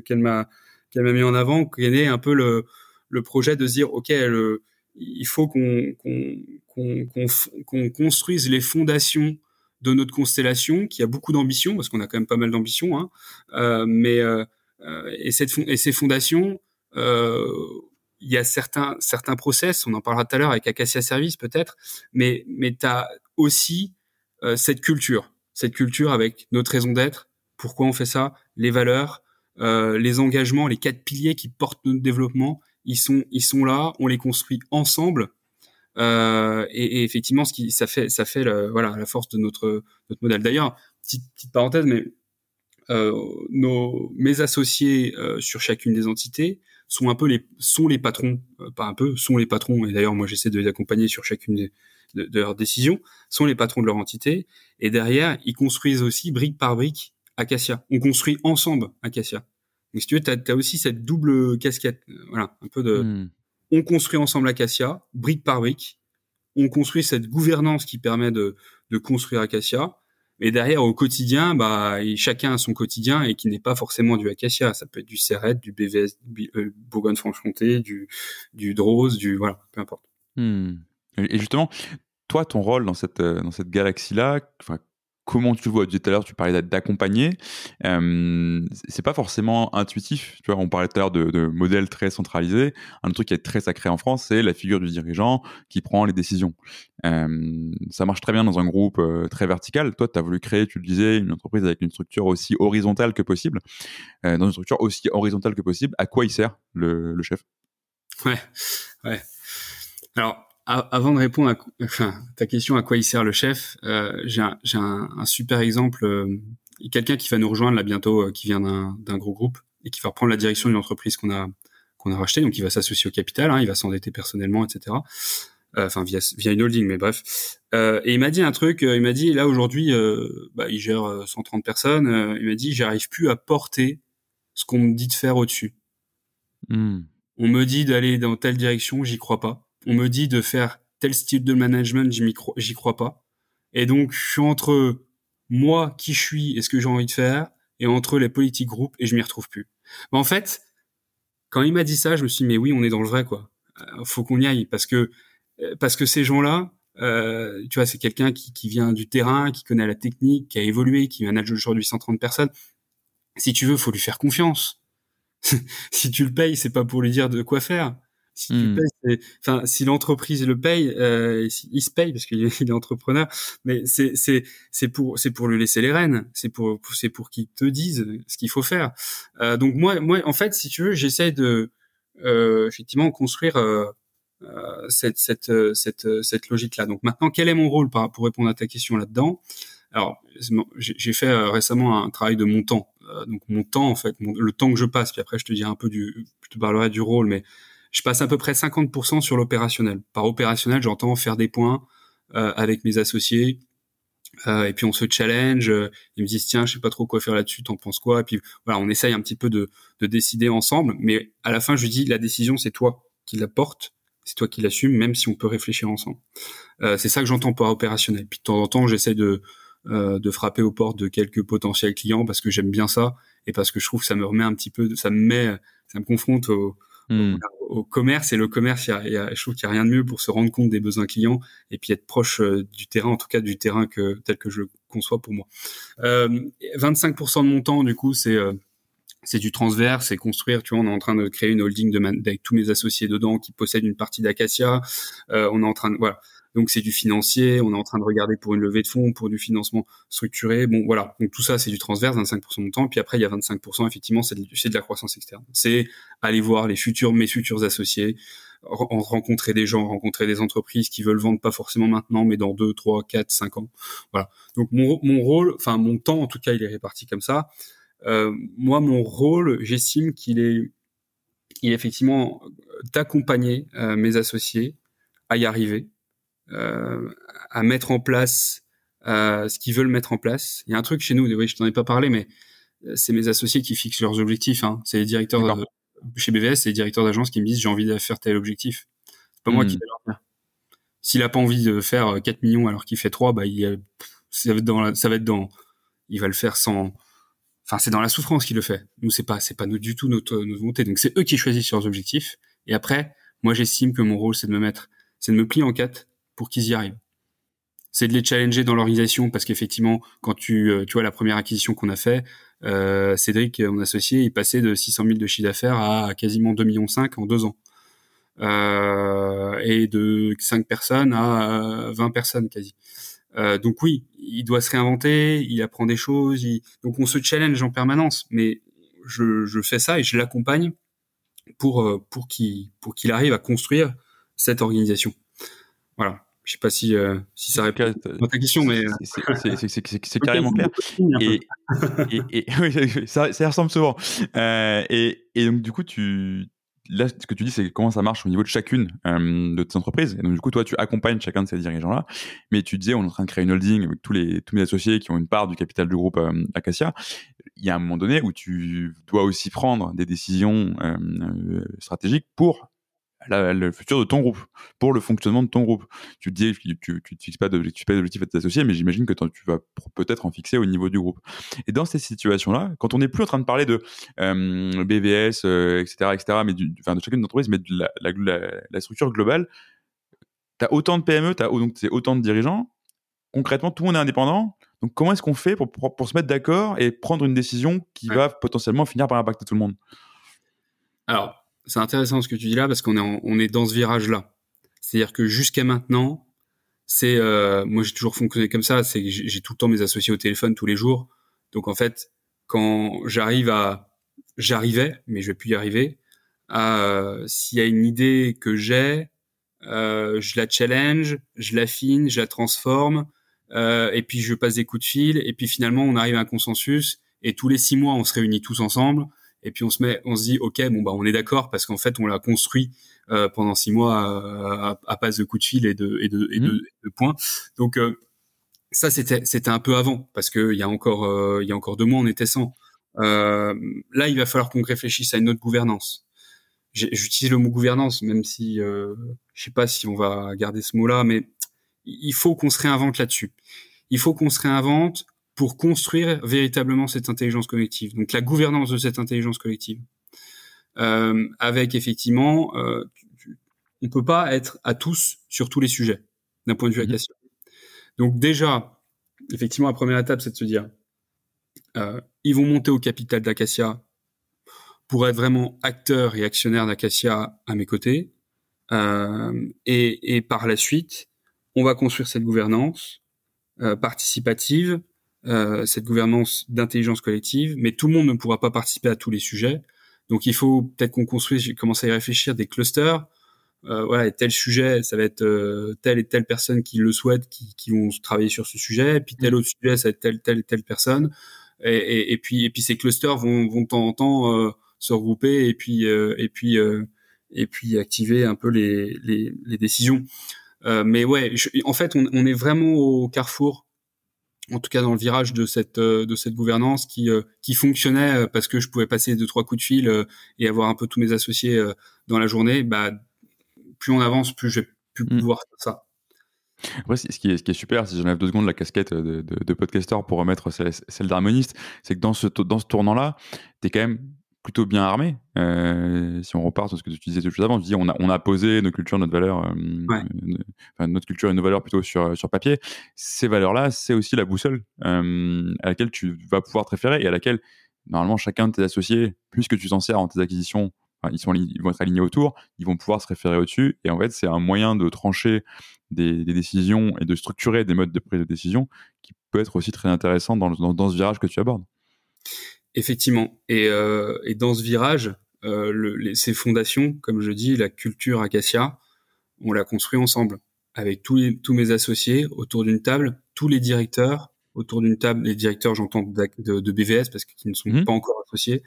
qu'elle m'a qu'elle m'a mis en avant qu'est né un peu le le projet de dire ok le, il faut qu'on qu'on qu'on qu'on construise les fondations de notre constellation qui a beaucoup d'ambition parce qu'on a quand même pas mal d'ambition hein, euh, mais euh, euh et cette et ces fondations euh, il y a certains certains process, on en parlera tout à l'heure avec Acacia Service peut-être, mais mais tu as aussi euh, cette culture, cette culture avec notre raison d'être, pourquoi on fait ça, les valeurs, euh, les engagements, les quatre piliers qui portent notre développement, ils sont ils sont là, on les construit ensemble. Euh, et, effectivement, ce qui ça fait ça fait le, voilà la force de notre notre modèle. D'ailleurs, petite, petite parenthèse, mais euh, nos mes associés euh, sur chacune des entités sont un peu les sont les patrons, euh, pas un peu, sont les patrons. Et d'ailleurs, moi, j'essaie de les accompagner sur chacune des, de, leurs décisions. Sont les patrons de leur entité. Et derrière, ils construisent aussi brique par brique Acacia. On construit ensemble Acacia. Donc, si tu veux, t'as as aussi cette double casquette. Euh, voilà, un peu de. Hmm. On construit ensemble Acacia, brique par brique. On construit cette gouvernance qui permet de, de construire Acacia mais derrière, au quotidien, bah, chacun a son quotidien et qui n'est pas forcément du acacia. Ça peut être du Serret, du BVS, euh, Bourgogne-Franche-Comté, du, du Drose, du voilà, peu importe. Hmm. Et justement, toi, ton rôle dans cette euh, dans cette galaxie-là, comment tu vois. Tout à l'heure tu parlais d'accompagner. Euh, c'est pas forcément intuitif. Tu vois on parlait tout à l'heure de, de modèles très centralisés un truc qui est très sacré en France c'est la figure du dirigeant qui prend les décisions. Euh, ça marche très bien dans un groupe euh, très vertical. Toi tu as voulu créer tu le disais une entreprise avec une structure aussi horizontale que possible. Euh, dans une structure aussi horizontale que possible à quoi il sert le, le chef? Ouais ouais. Alors avant de répondre à enfin, ta question à quoi il sert le chef, euh, j'ai un, un, un, super exemple. Euh, quelqu'un qui va nous rejoindre là bientôt, euh, qui vient d'un gros groupe et qui va reprendre la direction d'une entreprise qu'on a qu'on a racheté, donc il va s'associer au capital, hein, il va s'endetter personnellement, etc. Euh, enfin via via une holding, mais bref. et il m'a dit un truc, il m'a dit là aujourd'hui, bah, il gère 130 personnes. il m'a dit j'arrive plus à porter ce qu'on me dit de faire au-dessus. Hmm. On me dit d'aller dans telle direction, j'y crois pas. On me dit de faire tel style de management, j'y crois pas. Et donc, je suis entre moi, qui je suis et ce que j'ai envie de faire, et entre les politiques groupes, et je m'y retrouve plus. Mais en fait, quand il m'a dit ça, je me suis dit, mais oui, on est dans le vrai, quoi. Euh, faut qu'on y aille, parce que, euh, parce que ces gens-là, euh, tu vois, c'est quelqu'un qui, qui vient du terrain, qui connaît la technique, qui a évolué, qui manage aujourd'hui 130 personnes. Si tu veux, faut lui faire confiance. si tu le payes, c'est pas pour lui dire de quoi faire. Si tu hmm. payes, enfin, si l'entreprise le paye, euh, il se paye parce qu'il est, entrepreneur, mais c'est c'est c'est pour c'est pour lui laisser les rênes, c'est pour c'est pour qu'il te dise ce qu'il faut faire. Euh, donc moi moi en fait, si tu veux, j'essaie de euh, effectivement construire euh, euh cette cette cette cette logique là. Donc maintenant, quel est mon rôle pour répondre à ta question là-dedans? Alors j'ai fait euh, récemment un travail de mon temps. donc mon temps en fait, le temps que je passe. Puis après, je te dirai un peu du, je te parlerai du rôle, mais je passe à peu près 50% sur l'opérationnel. Par opérationnel, j'entends faire des points euh, avec mes associés. Euh, et puis on se challenge, euh, ils me disent tiens je sais pas trop quoi faire là-dessus, t'en penses quoi? Et puis voilà on essaye un petit peu de, de décider ensemble, mais à la fin je dis la décision c'est toi qui la porte, c'est toi qui l'assumes, même si on peut réfléchir ensemble. C'est ça que j'entends par opérationnel. Puis de temps en temps j'essaie de de frapper aux portes de quelques potentiels clients parce que j'aime bien ça et parce que je trouve que ça me remet un petit peu, ça me met, ça me confronte au, Hmm. Au, commerce et le commerce, y y a, je trouve qu'il n'y a rien de mieux pour se rendre compte des besoins clients et puis être proche euh, du terrain, en tout cas du terrain que tel que je le conçois pour moi. Euh, 25% de mon temps, du coup, c'est euh, c'est du transverse, c'est construire. Tu vois, on est en train de créer une holding de avec tous mes associés dedans qui possèdent une partie d'Acacia. Euh, on est en train de voilà. Donc c'est du financier, on est en train de regarder pour une levée de fonds, pour du financement structuré. Bon voilà, donc tout ça c'est du transverse, 25% de temps. Puis après il y a 25% effectivement c'est de, de, la croissance externe. C'est aller voir les futurs mes futurs associés, rencontrer des gens, rencontrer des entreprises qui veulent vendre pas forcément maintenant, mais dans 2, 3, 4, 5 ans. Voilà. Donc mon, mon rôle, enfin mon temps en tout cas il est réparti comme ça. Euh, moi mon rôle, j'estime qu'il est, il est effectivement d'accompagner euh, mes associés à y arriver euh, à mettre en place euh, ce qu'ils veulent mettre en place. Il y a un truc chez nous, oui, je t'en ai pas parlé, mais euh, c'est mes associés qui fixent leurs objectifs. Hein. C'est les directeurs de, chez BVS, c'est les directeurs d'agence qui me disent j'ai envie de faire tel objectif. C'est pas moi qui hmm. vais leur faire. S'il a pas envie de faire 4 millions alors qu'il fait 3, bah il, ça va être dans ça va être dans il va le faire sans enfin c'est dans la souffrance qu'il le fait. Nous c'est pas c'est pas nous du tout notre, notre volonté. Donc c'est eux qui choisissent leurs objectifs et après moi j'estime que mon rôle c'est de me mettre c'est de me plier en quatre pour qu'ils y arrivent. C'est de les challenger dans l'organisation parce qu'effectivement, quand tu, euh, tu vois la première acquisition qu'on a fait, euh, Cédric, mon associé, il passait de 600 000 de chiffre d'affaires à quasiment 2 millions 5 en deux ans. Euh, et de 5 personnes à 20 personnes quasi. Euh, donc oui, il doit se réinventer, il apprend des choses, donc on se challenge en permanence, mais je, je fais ça et je l'accompagne pour euh, pour pour qu'il arrive à construire cette organisation. Voilà. Je sais pas si, euh, si ça répond à ta question, mais c'est carrément clair. Et, et, et ça, ça, ressemble souvent. Euh, et, et, donc du coup, tu là, ce que tu dis, c'est comment ça marche au niveau de chacune euh, de tes entreprises. Et donc du coup, toi, tu accompagnes chacun de ces dirigeants-là. Mais tu disais, on est en train de créer une holding avec tous les tous mes associés qui ont une part du capital du groupe Acacia. Il y a un moment donné où tu dois aussi prendre des décisions euh, stratégiques pour le futur de ton groupe, pour le fonctionnement de ton groupe. Tu te dis, tu, tu, tu te fixes pas d'objectif à tes associés, mais j'imagine que tu vas peut-être en fixer au niveau du groupe. Et dans ces situations-là, quand on n'est plus en train de parler de euh, BVS, etc., etc., mais du, enfin de chacune des entreprises, mais de la, la, la, structure globale, tu as autant de PME, as donc autant de dirigeants. Concrètement, tout le monde est indépendant. Donc, comment est-ce qu'on fait pour, pour, pour, se mettre d'accord et prendre une décision qui va potentiellement finir par impacter tout le monde? Alors, c'est intéressant ce que tu dis là parce qu'on est on est dans ce virage là. C'est-à-dire que jusqu'à maintenant, c'est euh, moi j'ai toujours fonctionné comme ça, c'est j'ai tout le temps mes associés au téléphone tous les jours. Donc en fait, quand j'arrive à j'arrivais, mais je vais plus y arriver, à s'il y a une idée que j'ai, euh, je la challenge, je l'affine, je la transforme, euh, et puis je passe des coups de fil, et puis finalement on arrive à un consensus, et tous les six mois on se réunit tous ensemble, et puis on se met, on se dit ok bon bah on est d'accord parce qu'en fait on l'a construit euh, pendant six mois à, à, passe de coups de fil et de et de, et de, mmh. de points. Donc euh, ça c'était c'était un peu avant parce que il y a encore euh, il y a encore deux mois on était sans. Euh, là il va falloir qu'on réfléchisse à une autre gouvernance. J'utilise le mot gouvernance même si euh, je sais pas si on va garder ce mot-là, mais il faut qu'on se réinvente là-dessus. Il faut qu'on se réinvente pour construire véritablement cette intelligence collective. Donc la gouvernance de cette intelligence collective, euh, avec effectivement, euh, on peut pas être à tous sur tous les sujets d'un point de vue mmh. Acacia. Donc déjà, effectivement, la première étape, c'est de se dire, euh, ils vont monter au capital d'Acacia pour être vraiment acteurs et actionnaires d'Acacia à mes côtés. Euh, et, et, par la suite, on va construire cette gouvernance euh, participative euh, cette gouvernance d'intelligence collective, mais tout le monde ne pourra pas participer à tous les sujets. Donc il faut peut-être qu'on construise, commence à y réfléchir, des clusters. Euh, voilà, et tel sujet, ça va être euh, telle et telle personne qui le souhaite, qui, qui, vont travailler sur ce sujet, et puis tel autre sujet, ça va être telle, telle et telle personne. Et, et, et puis, et puis ces clusters vont, vont de temps en temps euh, se regrouper et puis, euh, et puis, et puis activer un peu les, les, les décisions. mais ouais, en fait, on, on, est vraiment au carrefour en tout cas dans le virage de cette euh, de cette gouvernance qui euh, qui fonctionnait euh, parce que je pouvais passer deux trois coups de fil et avoir un peu tous mes associés dans la journée bah plus on avance plus je vais plus mmh. pouvoir faire ça après, ce qui est, ce qui est super, si j'enlève deux secondes la casquette de, de, de podcasteur pour remettre celle, d'harmoniste, c'est que dans ce, dans ce tournant-là, tu es quand même plutôt bien armé. Euh, si on repart sur ce que tu disais tout avant, tu dis on a, on a posé nos cultures, notre valeur, euh, enfin, notre culture et nos valeurs plutôt sur, sur papier. Ces valeurs-là, c'est aussi la boussole euh, à laquelle tu vas pouvoir te référer et à laquelle normalement chacun de tes associés, puisque tu t'en sers en tes acquisitions, ils, sont, ils vont être alignés autour, ils vont pouvoir se référer au-dessus. Et en fait, c'est un moyen de trancher des, des, décisions et de structurer des modes de prise de décision qui peut être aussi très intéressant dans, dans, dans ce virage que tu abordes. Effectivement. Et, euh, et dans ce virage, euh, le, les, ces fondations, comme je dis, la culture Acacia, on l'a construit ensemble avec tous, les, tous mes associés autour d'une table, tous les directeurs autour d'une table, les directeurs, j'entends de, de, BVS parce qu'ils ne sont mmh. pas encore associés.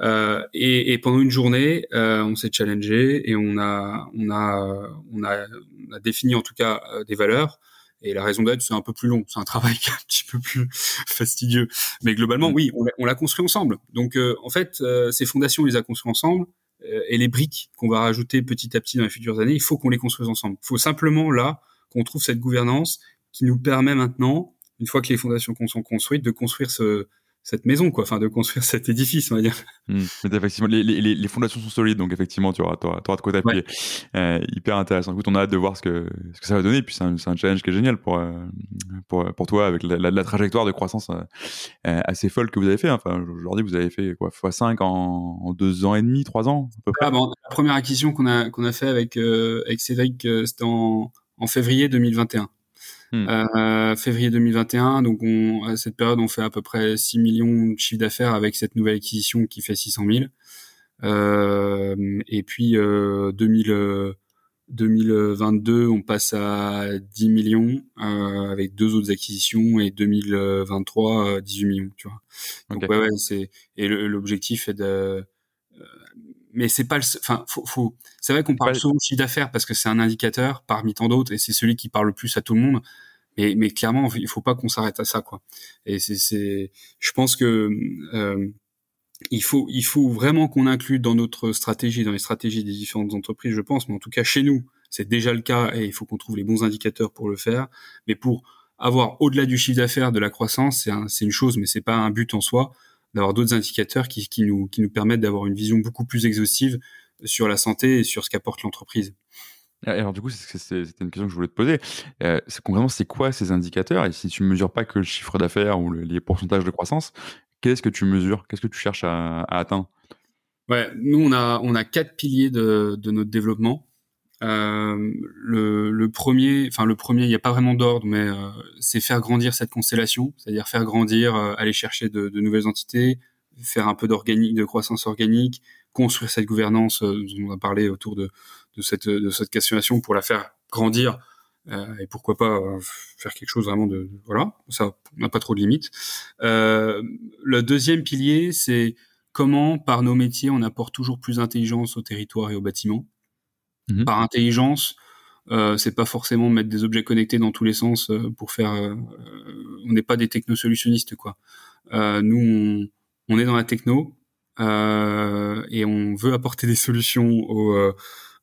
Euh, et, et, pendant une journée, euh, on s'est challengé et on a, on a, on a, on a défini en tout cas euh, des valeurs et la raison d'être, c'est un peu plus long. C'est un travail qui est un petit peu plus fastidieux. Mais globalement, mm. oui, on l'a construit ensemble. Donc, euh, en fait, euh, ces fondations, on les a construites ensemble. Euh, et les briques qu'on va rajouter petit à petit dans les futures années, il faut qu'on les construise ensemble. Il faut simplement, là, qu'on trouve cette gouvernance qui nous permet maintenant, une fois que les fondations sont construites, de construire ce, cette maison, quoi, enfin de construire cet édifice, on va dire. Mmh. effectivement, les, les, les, fondations sont solides, donc effectivement, tu auras, tu auras, de quoi t'appuyer. Euh, hyper intéressant. Écoute, on a hâte de voir ce que, ce que ça va donner. Puis c'est un, un, challenge qui est génial pour, euh, pour, pour toi avec la, la, la, trajectoire de croissance euh, assez folle que vous avez fait. Enfin, aujourd'hui, vous avez fait quoi, x5 en, en, deux ans et demi, trois ans, à peu près? Ah, bon, la première acquisition qu'on a qu'on a fait avec euh, avec Cédric, c'était en, en février 2021. Hmm. Euh, février 2021, donc on, à cette période, on fait à peu près 6 millions de chiffre d'affaires avec cette nouvelle acquisition qui fait 600 000. Euh, et puis euh, 2000, 2022, on passe à 10 millions euh, avec deux autres acquisitions et 2023, 18 millions. Tu vois. Donc ouais, ouais c'est et l'objectif est de euh, mais c'est pas le enfin faut, faut c'est vrai qu'on parle souvent de chiffre d'affaires parce que c'est un indicateur parmi tant d'autres et c'est celui qui parle le plus à tout le monde. Mais mais clairement il faut pas qu'on s'arrête à ça quoi. Et c'est c'est je pense que euh, il faut il faut vraiment qu'on inclue dans notre stratégie dans les stratégies des différentes entreprises je pense. Mais en tout cas chez nous c'est déjà le cas et il faut qu'on trouve les bons indicateurs pour le faire. Mais pour avoir au-delà du chiffre d'affaires de la croissance c'est un, c'est une chose mais c'est pas un but en soi d'avoir d'autres indicateurs qui, qui, nous, qui nous permettent d'avoir une vision beaucoup plus exhaustive sur la santé et sur ce qu'apporte l'entreprise. Alors du coup, c'était une question que je voulais te poser. Euh, concrètement, c'est quoi ces indicateurs? Et si tu mesures pas que le chiffre d'affaires ou les pourcentages de croissance, qu'est-ce que tu mesures? Qu'est-ce que tu cherches à, à, atteindre? Ouais, nous on a on a quatre piliers de, de notre développement. Euh, le, le, premier, enfin le premier, il n'y a pas vraiment d'ordre, mais euh, c'est faire grandir cette constellation, c'est-à-dire faire grandir, euh, aller chercher de, de, nouvelles entités, faire un peu d'organique, de croissance organique, construire cette gouvernance dont on a parlé autour de, de cette de cette questionation pour la faire grandir euh, et pourquoi pas euh, faire quelque chose vraiment de, voilà ça n'a pas trop de limites. Euh, le deuxième pilier c'est comment par nos métiers on apporte toujours plus d'intelligence au territoire et au bâtiment mmh par intelligence euh, c'est pas forcément mettre des objets connectés dans tous les sens pour faire on n'est pas des technosolutionnistes quoi nous on, on, est dans la techno et on veut apporter des solutions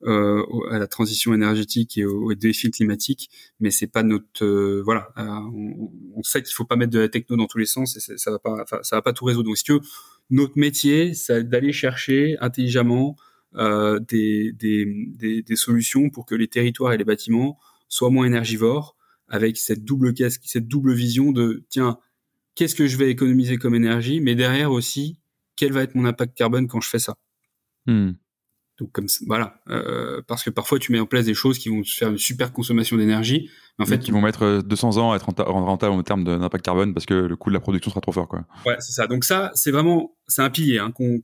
euh, à la transition énergétique et aux, défis climatiques, mais c'est pas notre euh, voilà. Euh, on, on, sait qu'il faut pas mettre de la techno dans tous les sens et ça va pas, ça va pas tout résoudre. Donc, si tu notre métier, c'est d'aller chercher intelligemment euh, des, des, des, solutions pour que les territoires et les bâtiments soient moins énergivores, avec cette double casque, cette double vision de tiens, qu'est-ce que je vais économiser comme énergie, mais derrière aussi, quel va être mon impact carbone quand je fais ça? Hmm. Donc comme voilà, euh, parce que parfois tu mets en place des choses qui vont faire une super consommation d'énergie, mais en fait qui vont mettre 200 euh, ans à être rentable en termes d'impact carbone parce que le coût de la production sera trop fort quoi. Ouais c'est ça. Donc ça c'est vraiment c'est un pilier hein, qu'on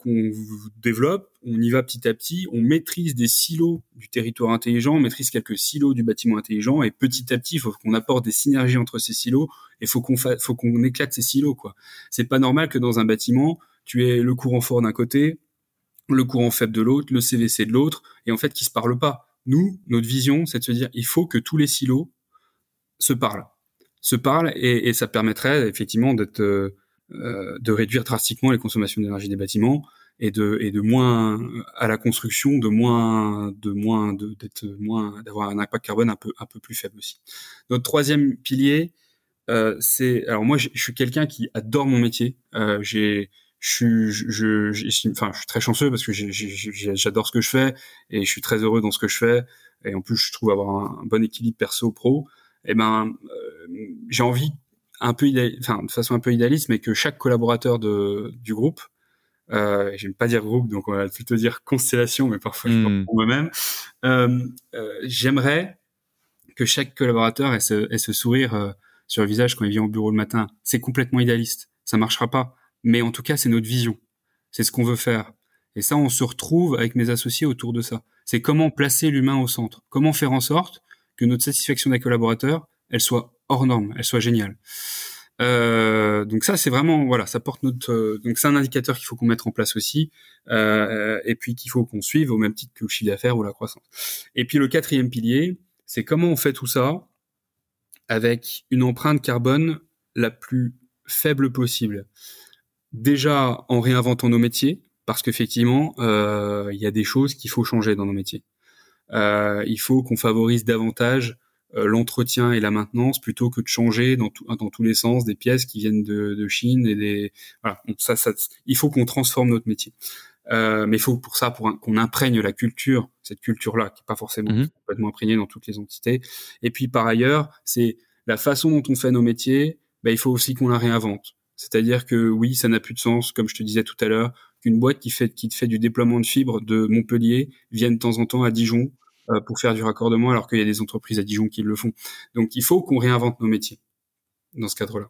développe, on y va petit à petit, on maîtrise des silos du territoire intelligent, on maîtrise quelques silos du bâtiment intelligent et petit à petit il faut qu'on apporte des synergies entre ces silos et faut qu'on faut qu'on éclate ces silos quoi. C'est pas normal que dans un bâtiment tu aies le courant fort d'un côté, le courant faible de l'autre, le CVC de l'autre, et en fait qui se parlent pas. Nous, notre vision, c'est de se dire, il faut que tous les silos se parlent, se parlent, et, ça permettrait effectivement d'être, euh, euh, de réduire drastiquement les consommations d'énergie des bâtiments et de et de moins à la construction, de moins de moins d'être moins d'avoir un impact carbone un peu un peu plus faible aussi. Notre troisième pilier, euh, c'est alors moi je, suis quelqu'un qui adore mon métier. J'ai je suis, je, je, enfin, je suis très chanceux parce que j'adore ce que je fais et je suis très heureux dans ce que je fais. Et en plus, je trouve avoir un, bon équilibre perso-pro. Et eh ben, euh, j'ai envie un peu, enfin, de façon un peu idéaliste, mais que chaque collaborateur de, du groupe, euh, j'aime pas dire groupe, donc on va plutôt dire constellation, mais parfois je mmh. pour moi-même. Euh, euh, J'aimerais que chaque collaborateur ait ce, ait ce sourire euh, sur le visage quand il vient au bureau le matin. C'est complètement idéaliste, ça marchera pas mais en tout cas, c'est notre vision. C'est ce qu'on veut faire. Et ça, on se retrouve avec mes associés autour de ça. C'est comment placer l'humain au centre. Comment faire en sorte que notre satisfaction des collaborateurs, elle soit hors norme, elle soit géniale. Euh, donc ça, c'est vraiment voilà, ça porte notre. Euh, donc c'est un indicateur qu'il faut qu'on mette en place aussi, euh, et puis qu'il faut qu'on suive au même titre que le chiffre d'affaires ou la croissance. Et puis le quatrième pilier, c'est comment on fait tout ça avec une empreinte carbone la plus faible possible déjà en réinventant nos métiers, parce qu'effectivement, euh, il y a des choses qu'il faut changer dans nos métiers. Euh, il faut qu'on favorise davantage euh, l'entretien et la maintenance plutôt que de changer dans, dans tous les sens des pièces qui viennent de, de Chine et des voilà. ça, ça, il faut qu'on transforme notre métier. Euh, mais il faut pour ça pour qu'on imprègne la culture, cette culture-là qui est pas forcément mmh complètement imprégnée dans toutes les entités. Et puis par ailleurs, c'est la façon dont on fait nos métiers. Ben, il faut aussi qu'on la réinvente. C'est-à-dire que oui, ça n'a plus de sens, comme je te disais tout à l'heure, qu'une boîte qui fait qui fait du déploiement de fibres de Montpellier vienne de temps en temps à Dijon euh, pour faire du raccordement, alors qu'il y a des entreprises à Dijon qui le font. Donc il faut qu'on réinvente nos métiers dans ce cadre-là.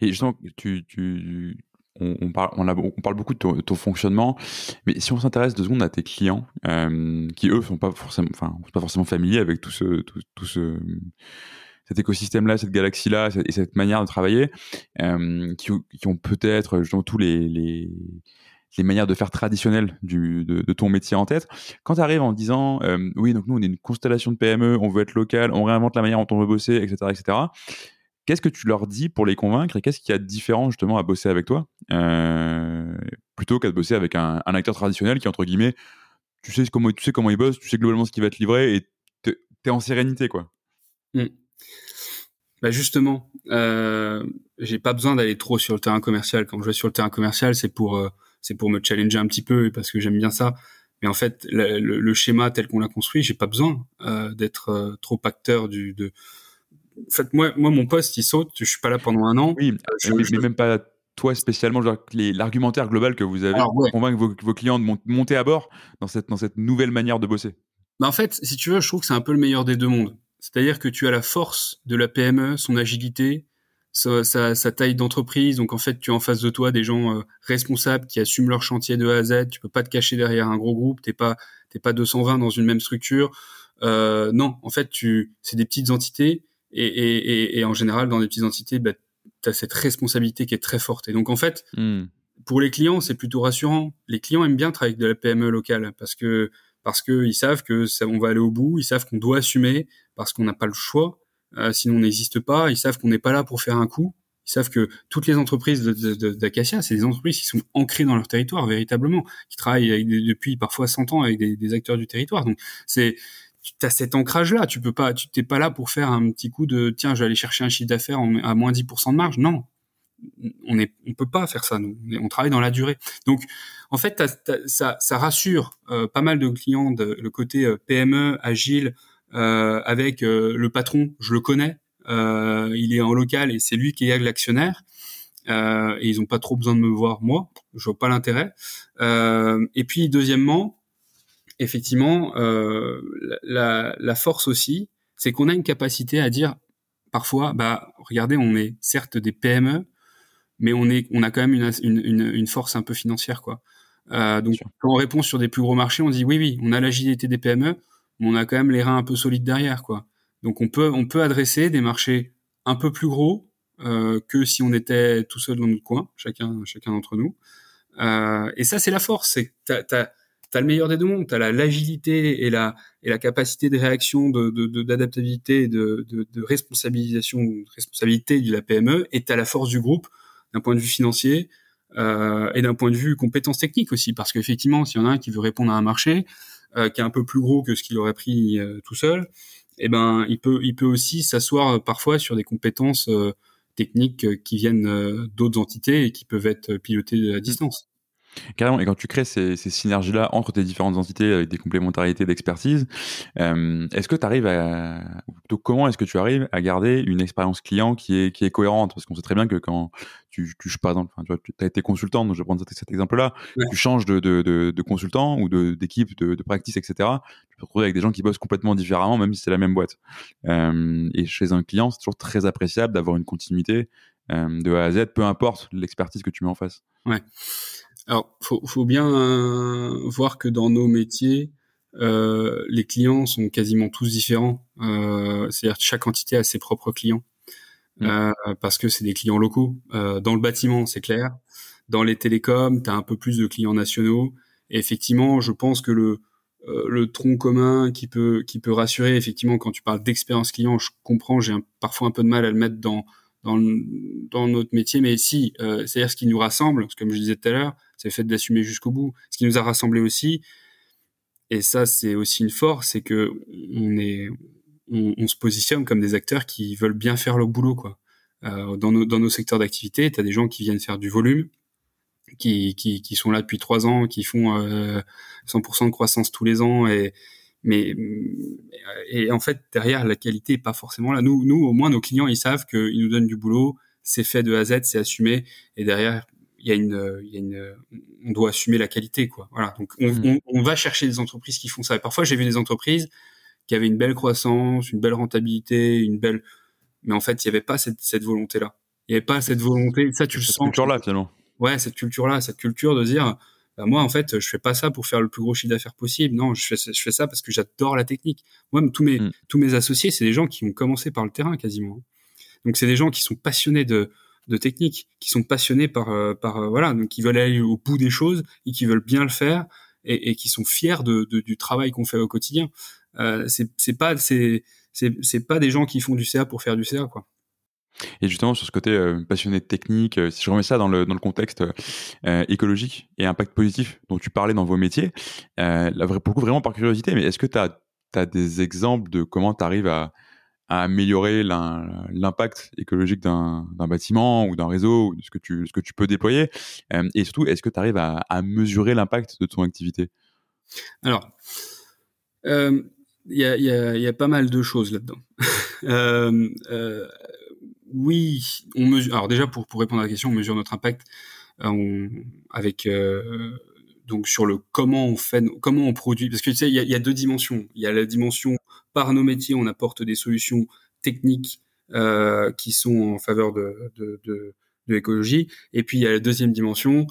Et justement, tu, tu, on, parle, on, parle, beaucoup de ton, fonctionnement, mais si on s'intéresse deux secondes à tes clients, euh, qui eux sont pas forcément, enfin, pas forcément familiers avec tout ce, tout, tout ce cet écosystème-là, cette galaxie-là et cette manière de travailler, euh, qui, ont peut-être justement tous les, les, manières de faire traditionnelles du, de, ton métier en tête. Quand tu arrives en disant, euh, oui, donc nous, on est une constellation de PME, on veut être local, on réinvente la manière dont on veut bosser, etc., etc. Qu'est-ce que tu leur dis pour les convaincre et qu'est-ce qu'il y a de différent justement à bosser avec toi euh, plutôt qu'à bosser avec un, acteur traditionnel qui entre guillemets tu sais comment tu sais comment il bosse tu sais globalement ce qui va être livré et t'es es en sérénité quoi? Mmh. Bah justement, euh, j'ai pas besoin d'aller trop sur le terrain commercial. Quand je vais sur le terrain commercial, c'est pour euh, c'est pour me challenger un petit peu parce que j'aime bien ça. Mais en fait, le, le, schéma tel qu'on l'a construit, j'ai pas besoin euh, d'être euh, trop acteur du. De... En fait, moi, moi, mon poste, il saute. Je suis pas là pendant un an. Oui, je, mais, même pas toi spécialement. L'argumentaire global que vous avez pour convaincre vos, vos, clients de monter à bord dans cette dans cette nouvelle manière de bosser. Bah en fait, si tu veux, je trouve que c'est un peu le meilleur des deux mondes. C'est-à-dire que tu as la force de la PME, son agilité, sa, sa, taille d'entreprise. Donc en fait, tu as en face de toi des gens responsables qui assument leur chantier de A à Z. Tu peux pas te cacher derrière un gros groupe. T'es pas t'es pas 220 dans une même structure. non, en fait, tu c'est des petites entités et, et, et, en général dans des petites entités, bah, tu as cette responsabilité qui est très forte. Et donc en fait, hmm. pour les clients, c'est plutôt rassurant. Les clients aiment bien travailler avec de la PME locale parce que parce que ils savent que ça, on va aller au bout, ils savent qu'on doit assumer parce qu'on n'a pas le choix, euh, sinon on n'existe pas. Ils savent qu'on n'est pas là pour faire un coup. Ils savent que toutes les entreprises d'Acacia, c'est des entreprises qui sont ancrées dans leur territoire véritablement, qui travaillent depuis parfois 100 ans avec des, des acteurs du territoire. Donc c'est tu as cet ancrage là tu peux pas tu t'es pas là pour faire un petit coup de tiens je vais aller chercher un chiffre d'affaires à moins 10% de marge non on est on peut pas faire ça nous. On travaille dans la durée. Donc en fait ça ça rassure euh, pas mal de clients de, le côté euh, PME agile euh, avec le patron je le connais il est en local et c'est lui qui est l'actionnaire. Et ils ont pas trop besoin de me voir moi. Je vois pas l'intérêt. Et puis deuxièmement effectivement, euh, la, la, force aussi, c'est qu'on a une capacité à dire parfois, bah, regardez, on est certes des PME, mais on est, on a quand même une, une, une force un peu financière, quoi. Euh, donc, quand on répond sur des plus gros marchés, on dit oui, oui, on a l'agilité des PME, mais on a quand même les reins un peu solides derrière, quoi. Donc, on peut, on peut adresser des marchés un peu plus gros euh, que si on était tout seul dans notre coin, chacun, chacun d'entre nous. Euh, et ça, c'est la force. C'est que t'as le meilleur des deux mondes, t'as la l'agilité et la et la capacité de réaction, de d'adaptabilité, de, de, de, de, responsabilisation, responsabilité de la PME, et t'as la force du groupe d'un point de vue financier euh, et d'un point de vue compétences techniques aussi, parce qu'effectivement, s'il y en a un qui veut répondre à un marché euh, qui est un peu plus gros que ce qu'il aurait pris euh, tout seul, eh ben il peut il peut aussi s'asseoir parfois sur des compétences techniques qui viennent d'autres entités et qui peuvent être pilotées à distance. Carrément. Et quand tu crées ces, ces synergies-là entre tes différentes entités avec des complémentarités d'expertise, euh, est-ce que tu arrives à, ou plutôt comment est-ce que tu arrives à garder une expérience client qui est, qui est cohérente? Parce qu'on sait très bien que quand tu, tu par exemple, tu vois, as été consultant, donc je vais prendre cet, cet exemple-là, tu changes de, de, de, de consultant ou d'équipe, de, de, practice, etc. Tu peux te retrouver avec des gens qui bossent complètement différemment, même si c'est la même boîte. Euh, et chez un client, c'est toujours très appréciable d'avoir une continuité euh, de A à Z, peu importe l'expertise que tu mets en face. Ouais. Alors, faut, faut bien euh, voir que dans nos métiers, euh, les clients sont quasiment tous différents. Euh, C'est-à-dire que chaque entité a ses propres clients. Mmh. Euh, parce que c'est des clients locaux. Euh, dans le bâtiment, c'est clair. Dans les télécoms, tu as un peu plus de clients nationaux. Et effectivement, je pense que le, le tronc commun qui peut, qui peut rassurer, effectivement, quand tu parles d'expérience client, je comprends, j'ai parfois un peu de mal à le mettre dans, dans, notre métier, mais si, euh, c'est-à-dire ce qui nous rassemble, comme je disais tout à l'heure, c'est le fait d'assumer jusqu'au bout. Ce qui nous a rassemblé aussi, et ça c'est aussi une force, c'est que on est, on, se positionne comme des acteurs qui veulent bien faire leur boulot, quoi. Euh, dans, nos, dans nos secteurs d'activité, tu as des gens qui viennent faire du volume, qui, qui, sont là depuis trois ans, qui font euh, 100% de croissance tous les ans et mais et en fait derrière la qualité est pas forcément là. Nous, nous au moins nos clients ils savent qu'ils nous donnent du boulot, c'est fait de A à Z, c'est assumé et derrière il y a une, il y a une, on doit assumer la qualité quoi. Voilà donc on, mmh. on, on va chercher des entreprises qui font ça. Et parfois j'ai vu des entreprises qui avaient une belle croissance, une belle rentabilité, une belle, mais en fait il y avait pas cette, cette volonté là. Il y avait pas cette volonté. Ça tu le sens. Cette culture là finalement. Ouais cette culture là, cette culture de dire bah, moi en fait je fais pas ça pour faire le plus gros chiffre d'affaires possible. Non je fais je fais ça parce que j'adore la technique. Moi tous mes mm. tous mes associés c'est des gens qui ont commencé par le terrain quasiment donc c'est des gens qui sont passionnés de de technique qui sont passionnés par euh, par euh, voilà. Donc qui veulent aller au bout des choses et qui veulent bien le faire et, et qui sont fiers de, de du travail qu'on fait au quotidien. Euh, c'est c'est pas c'est c'est pas des gens qui font du CA pour faire du CA quoi et justement, sur ce côté euh, passionné de technique, euh, si je remets ça dans le, dans le contexte euh, écologique et impact positif dont tu parlais dans vos métiers, là, le vraiment par curiosité, mais est-ce que tu as, des exemples de comment tu arrives à, améliorer l'impact écologique d'un bâtiment ou d'un réseau, ou de ce que tu, ce que tu peux déployer Et surtout, est-ce que tu arrives à, mesurer l'impact de ton activité? Alors, il y, a, pas mal de choses là-dedans. euh, oui, on mesure. Alors déjà pour pour répondre à la question, on mesure notre impact euh, avec euh, donc sur le comment on fait, comment on produit. Parce que tu sais, il y a, y a, deux dimensions. Il y a la dimension par nos métiers, on apporte des solutions techniques qui sont en faveur de, de, de, de l'écologie. Et puis il y a la deuxième dimension,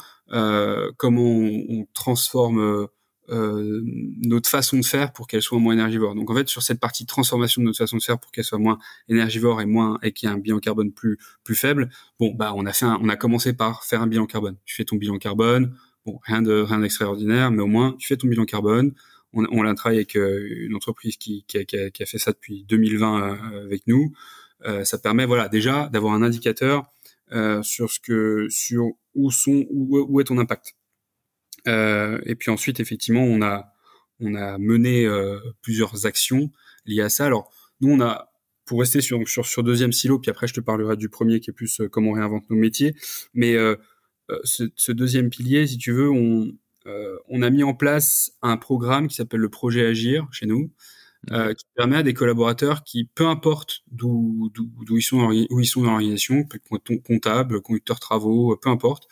comment on, on transforme euh, notre façon de faire pour qu'elle soit moins énergivore. Donc en fait sur cette partie transformation de notre façon de faire pour qu'elle soit moins énergivore et moins et qu'il y ait un bilan carbone plus plus faible. Bon bah on a fait on a commencé par faire un bilan carbone. Tu fais ton bilan carbone. Bon rien de rien d'extraordinaire mais au moins tu fais ton bilan carbone. On, on a travaillé avec euh, une entreprise qui, qui, a, qui, a, qui, a, fait ça depuis 2020 euh, avec nous. Euh, ça permet voilà déjà d'avoir un indicateur sur ce que sur où sont où est ton impact. Euh, et puis ensuite, effectivement, on a on a mené euh, plusieurs actions liées à ça. Alors nous, on a pour rester sur, sur, sur deuxième silo, puis après je te parlerai du premier qui est plus euh, comment on réinvente nos métiers. Mais euh, ce, ce, deuxième pilier, si tu veux, on, euh, on a mis en place un programme qui s'appelle le projet Agir chez nous, euh, qui permet à des collaborateurs qui, peu importe d'où d'où ils sont où ils sont dans l'organisation, comptable, conducteur travaux, peu importe,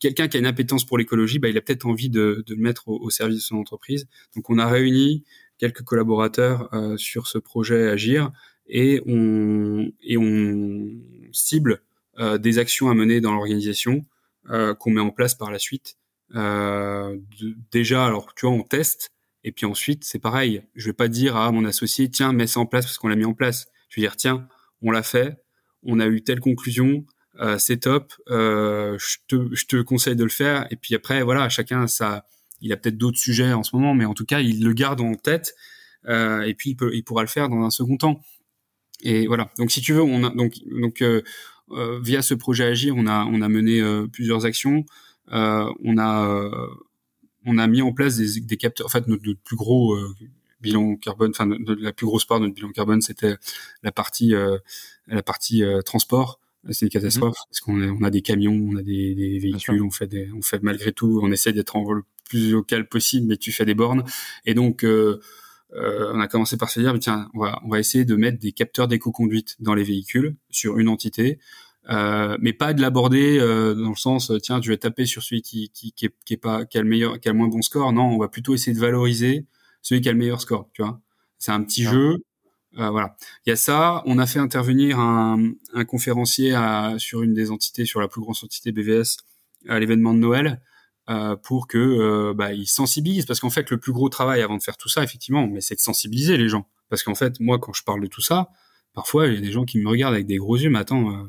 quelqu'un qui a une appétence pour l'écologie, bah, il a peut-être envie de, de, le mettre au, service de son entreprise. Donc on a réuni quelques collaborateurs euh, sur ce projet Agir et on, et on cible euh, des actions à mener dans l'organisation euh, qu'on met en place par la suite. Euh, déjà, alors tu vois, on teste et puis ensuite c'est pareil. Je vais pas dire à mon associé tiens mets ça en place parce qu'on l'a mis en place. Je vais dire tiens on l'a fait, on a eu telle conclusion, euh, c'est top. Euh, je, te, conseille de le faire. Et puis après, voilà, chacun ça. Il a peut-être d'autres sujets en ce moment, mais en tout cas, il le garde en tête. Euh, et puis il, peut, il pourra le faire dans un second temps. Et voilà. Donc si tu veux, on a donc donc via ce projet Agir, on a on a mené plusieurs actions. on a on a mis en place des, des capteurs. En fait, notre, plus gros bilan carbone, enfin la plus grosse part de notre bilan carbone, c'était la partie la partie transport c'est une catastrophe mhm. parce qu'on a, on a des camions, on a des, des véhicules, on fait des, on fait malgré tout, on essaie d'être le plus local possible, mais tu fais des bornes. Et donc, euh, euh, on a commencé par se dire, tiens, on va, on va essayer de mettre des capteurs d'éco-conduite dans les véhicules sur une entité, euh, mais pas de l'aborder euh, dans le sens, tiens, tu vas taper sur celui qui, qui, qui, est, qui est pas, qui a le meilleur, qui a le moins bon score. Non, on va plutôt essayer de valoriser celui qui a le meilleur score. Tu vois, c'est un petit jeu euh, voilà, il y a ça. On a fait intervenir un, un conférencier à, sur une des entités, sur la plus grosse entité BVS, à l'événement de Noël, euh, pour que euh, bah, ils sensibilisent. Parce qu'en fait, le plus gros travail avant de faire tout ça, effectivement, mais c'est de sensibiliser les gens. Parce qu'en fait, moi, quand je parle de tout ça, parfois, il y a des gens qui me regardent avec des gros yeux. Mais attends, euh,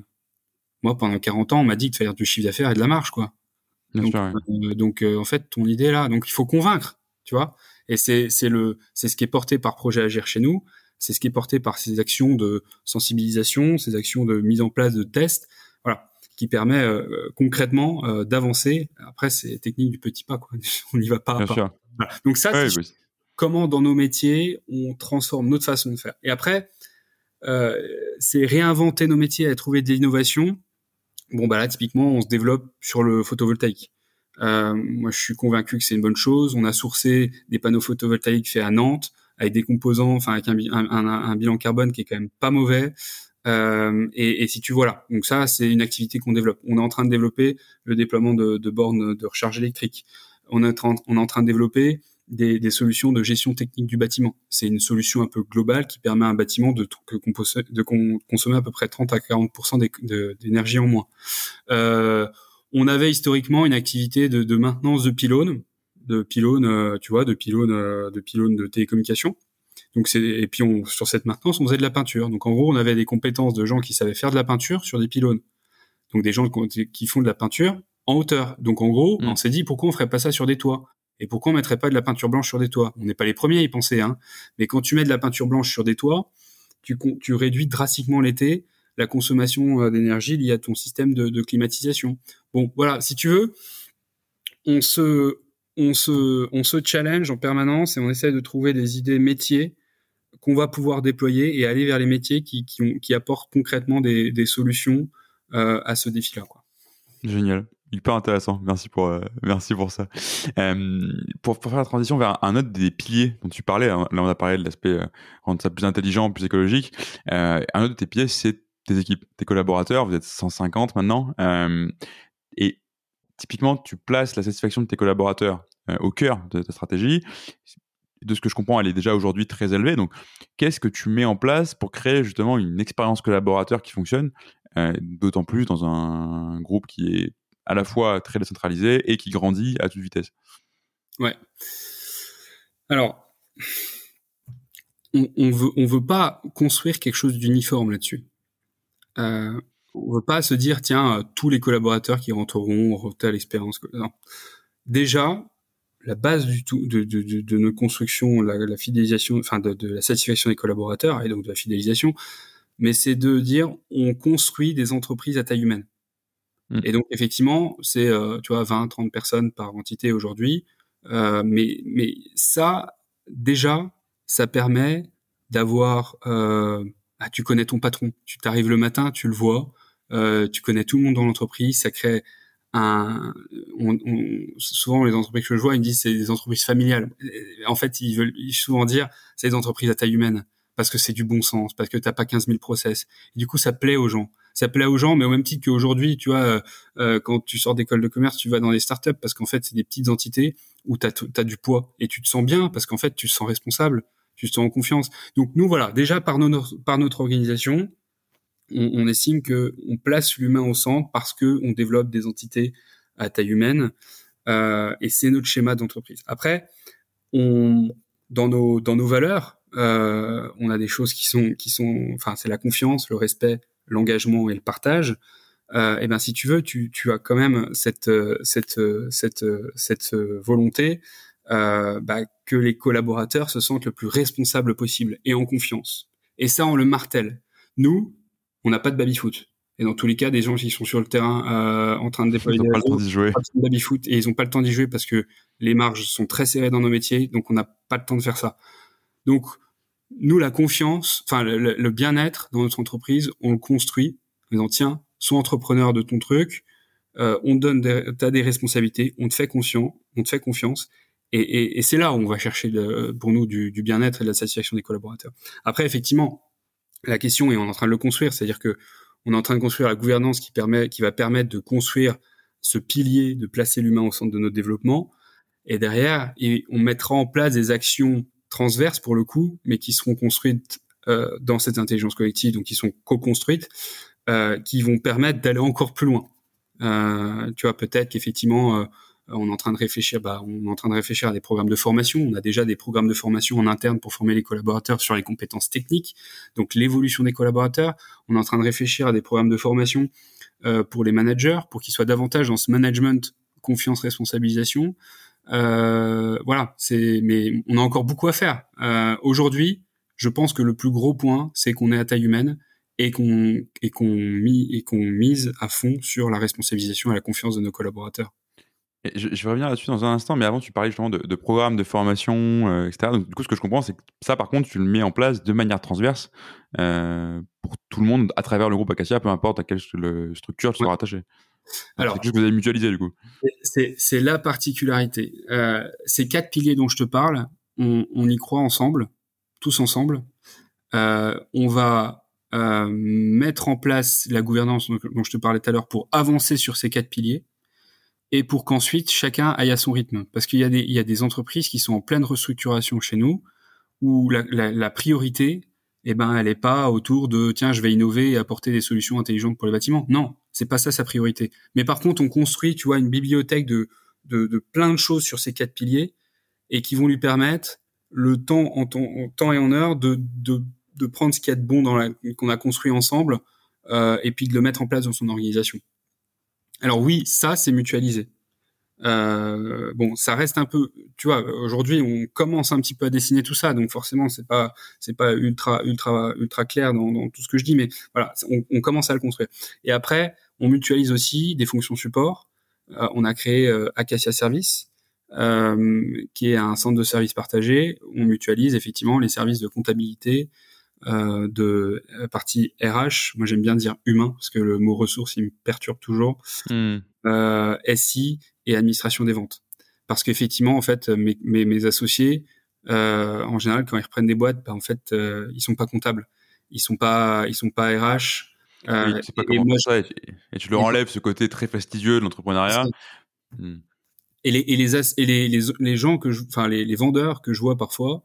moi, pendant 40 ans, on m'a dit de faire du chiffre d'affaires et de la marge, quoi. donc, euh, donc en fait, ton idée là, donc il faut convaincre, tu vois. Et c'est c'est le c'est ce qui est porté par Projet Agir chez nous c'est ce qui est porté par ces actions de sensibilisation, ces actions de mise en place de tests, voilà, qui permet euh, concrètement euh, d'avancer. Après, c'est technique du petit pas, quoi. on n'y va pas à pas. Donc ça, c'est comment dans nos métiers on transforme notre façon de faire. Et après, euh, c'est réinventer nos métiers et trouver des innovations. Bon, bah là, typiquement, on se développe sur le photovoltaïque. Euh, moi, je suis convaincu que c'est une bonne chose. On a sourcé des panneaux photovoltaïques faits à Nantes avec des composants, enfin avec un, bilan carbone qui est quand même pas mauvais. Euh, et, si tu vois là, donc ça c'est une activité qu'on développe. On est en train de développer le déploiement de, bornes de recharge électrique. On est, en, train de développer des, solutions de gestion technique du bâtiment. C'est une solution un peu globale qui permet à un bâtiment de, de consommer à peu près 30 à 40% d'énergie en moins. Euh, on avait historiquement une activité de, de maintenance de pylônes de pylônes, euh, tu vois, de pylônes, euh, de pylônes de télécommunication. Donc c'est et puis on, sur cette maintenance, on faisait de la peinture. Donc en gros, on avait des compétences de gens qui savaient faire de la peinture sur des pylônes. Donc des gens qui font de la peinture en hauteur. Donc en gros, mm. on s'est dit pourquoi on ferait pas ça sur des toits? Et pourquoi on mettrait pas de la peinture blanche sur des toits? On n'est pas les premiers à y penser, hein. Mais quand tu mets de la peinture blanche sur des toits, tu, tu réduis drastiquement l'été la consommation euh, d'énergie liée à ton système de, de climatisation. Bon, voilà, si tu veux, on se on se, on se challenge en permanence et on essaie de trouver des idées métiers qu'on va pouvoir déployer et aller vers les métiers qui, qui, apportent concrètement des, solutions euh, à ce défi-là. Génial. Hyper intéressant. Merci pour, euh, merci pour ça. Pour, faire la transition vers un autre des piliers dont tu parlais, hein, là on a parlé de l'aspect euh, rendre ça plus intelligent, plus écologique. Un autre de tes piliers, c'est tes équipes, tes collaborateurs. Vous êtes 150 maintenant. et typiquement, tu places la satisfaction de tes collaborateurs euh, au cœur de ta stratégie. de ce que je comprends, elle est déjà aujourd'hui très élevée. Donc, qu'est-ce que tu mets en place pour créer justement une expérience collaborateur qui fonctionne, euh, d'autant plus dans un groupe qui est à la fois très décentralisé et qui grandit à toute vitesse? Ouais. Alors, on, on veut on veut pas construire quelque chose d'uniforme là-dessus. Euh, on veut pas se dire tiens euh, tous les collaborateurs qui rentreront auront telle expérience. Non. Déjà, la base du tout de, de, de, de notre construction, la, la fidélisation, enfin de, de, la satisfaction des collaborateurs et donc de la fidélisation, mais c'est de dire on construit des entreprises à taille humaine. Mmh. Et donc effectivement, c'est euh, tu vois 20, 30 personnes par entité aujourd'hui, euh, mais mais ça déjà ça permet d'avoir euh, ah, tu connais ton patron, tu t'arrives le matin, tu le vois, tu connais tout le monde dans l'entreprise, ça crée un, on, on, souvent les entreprises que je vois, ils me disent c'est des entreprises familiales. En fait, ils veulent souvent dire c'est des entreprises à taille humaine parce que c'est du bon sens, parce que t'as pas 15 000 process. Et du coup, ça plaît aux gens. Ça plaît aux gens, mais au même titre qu'aujourd'hui, tu vois, euh, euh quand tu sors d'école de commerce, tu vas dans des startups parce qu'en fait, c'est des petites entités où tu as, du poids et tu te sens bien parce qu'en fait, tu te sens responsable, tu te sens en confiance. Donc nous, voilà, déjà par, nos, par notre organisation, on, on estime que on place l'humain au centre parce que on développe des entités à taille humaine euh, et c'est notre schéma d'entreprise. Après, on, dans nos dans nos valeurs, euh, on a des choses qui sont qui sont, enfin c'est la confiance, le respect, l'engagement et le partage. Euh, et ben si tu veux, tu, tu as quand même cette cette cette cette volonté euh, bah, que les collaborateurs se sentent le plus responsables possible et en confiance. Et ça, on le martèle. Nous, on n'a pas de baby-foot. Et dans tous les cas, des gens qui sont sur le terrain euh, en train de déployer ils n'ont pas le temps d'y jouer. baby-foot et ils n'ont pas le temps d'y jouer parce que les marges sont très serrées dans nos métiers, donc on n'a pas le temps de faire ça. Donc nous, la confiance, enfin le, le bien-être dans notre entreprise, on le construit en disant tiens, sois entrepreneur de ton truc, euh, on te donne, des, t'as des responsabilités, on te fait conscient, on te fait confiance, et, et, et c'est là où on va chercher le, pour nous du, du bien-être et de la satisfaction des collaborateurs. Après, effectivement, la question, et on est en train de le construire, c'est-à-dire que on est en train de construire la gouvernance qui permet, qui va permettre de construire ce pilier de placer l'humain au centre de notre développement. Et derrière, on mettra en place des actions transverses pour le coup, mais qui seront construites euh, dans cette intelligence collective, donc qui sont co-construites, euh, qui vont permettre d'aller encore plus loin. Euh, tu vois, peut-être qu'effectivement, euh, on est en train de réfléchir, bah, on est en train de réfléchir à des programmes de formation. On a déjà des programmes de formation en interne pour former les collaborateurs sur les compétences techniques, donc l'évolution des collaborateurs. On est en train de réfléchir à des programmes de formation euh, pour les managers, pour qu'ils soient davantage dans ce management confiance responsabilisation. Euh, voilà, c'est mais on a encore beaucoup à faire. Euh, Aujourd'hui, je pense que le plus gros point, c'est qu'on est à taille humaine et qu'on et qu'on qu'on mise à fond sur la responsabilisation et la confiance de nos collaborateurs. Et je, je, vais revenir là-dessus dans un instant, mais avant, tu parlais justement de, de programmes de formation, euh, etc. Donc, du coup, ce que je comprends, c'est que ça, par contre, tu le mets en place de manière transverse euh, pour tout le monde à travers le groupe Acacia, peu importe à quelle structure tu seras ouais. rattaché. Alors, que vous avez mutualisé, du coup. C'est la particularité. Euh, ces quatre piliers dont je te parle, on, on y croit ensemble, tous ensemble. Euh, on va euh, mettre en place la gouvernance dont je te parlais tout à l'heure pour avancer sur ces quatre piliers et pour qu'ensuite chacun aille à son rythme. Parce qu'il y, a des, il y a des entreprises qui sont en pleine restructuration chez nous, où la, la, la priorité, eh ben, elle n'est pas autour de tiens, je vais innover et apporter des solutions intelligentes pour les bâtiments. Non, c'est pas ça sa priorité. Mais par contre, on construit, tu vois, une bibliothèque de, de, de plein de choses sur ces quatre piliers et qui vont lui permettre le temps en, temps, en temps et en heure de, de, de prendre ce qu'il y a de bon dans qu'on a construit ensemble euh, et puis de le mettre en place dans son organisation. Alors oui, ça c'est mutualisé. Euh, bon, ça reste un peu, tu vois, aujourd'hui on commence un petit peu à dessiner tout ça, donc forcément c'est pas c'est pas ultra ultra ultra clair dans, dans, tout ce que je dis, mais voilà, on, commence à le construire. Et après, on mutualise aussi des fonctions support. Euh, on a créé euh, Acacia Service, euh, qui est un centre de services partagé. On mutualise effectivement les services de comptabilité, euh, de la partie RH. Moi, j'aime bien dire humain parce que le mot ressources, il me perturbe toujours. Mm. Euh, SI et administration des ventes. Parce qu'effectivement, en fait, mes, mes, mes associés, euh, en général, quand ils reprennent des boîtes, bah, en fait, euh, ils sont pas comptables, ils sont pas, ils sont pas RH. Euh, oui, pas comment moi, ça, et, et, tu leur enlèves ce côté très fastidieux de l'entrepreneuriat. Mm. et les et les et les, les, les gens que je, enfin les, les vendeurs que je vois parfois,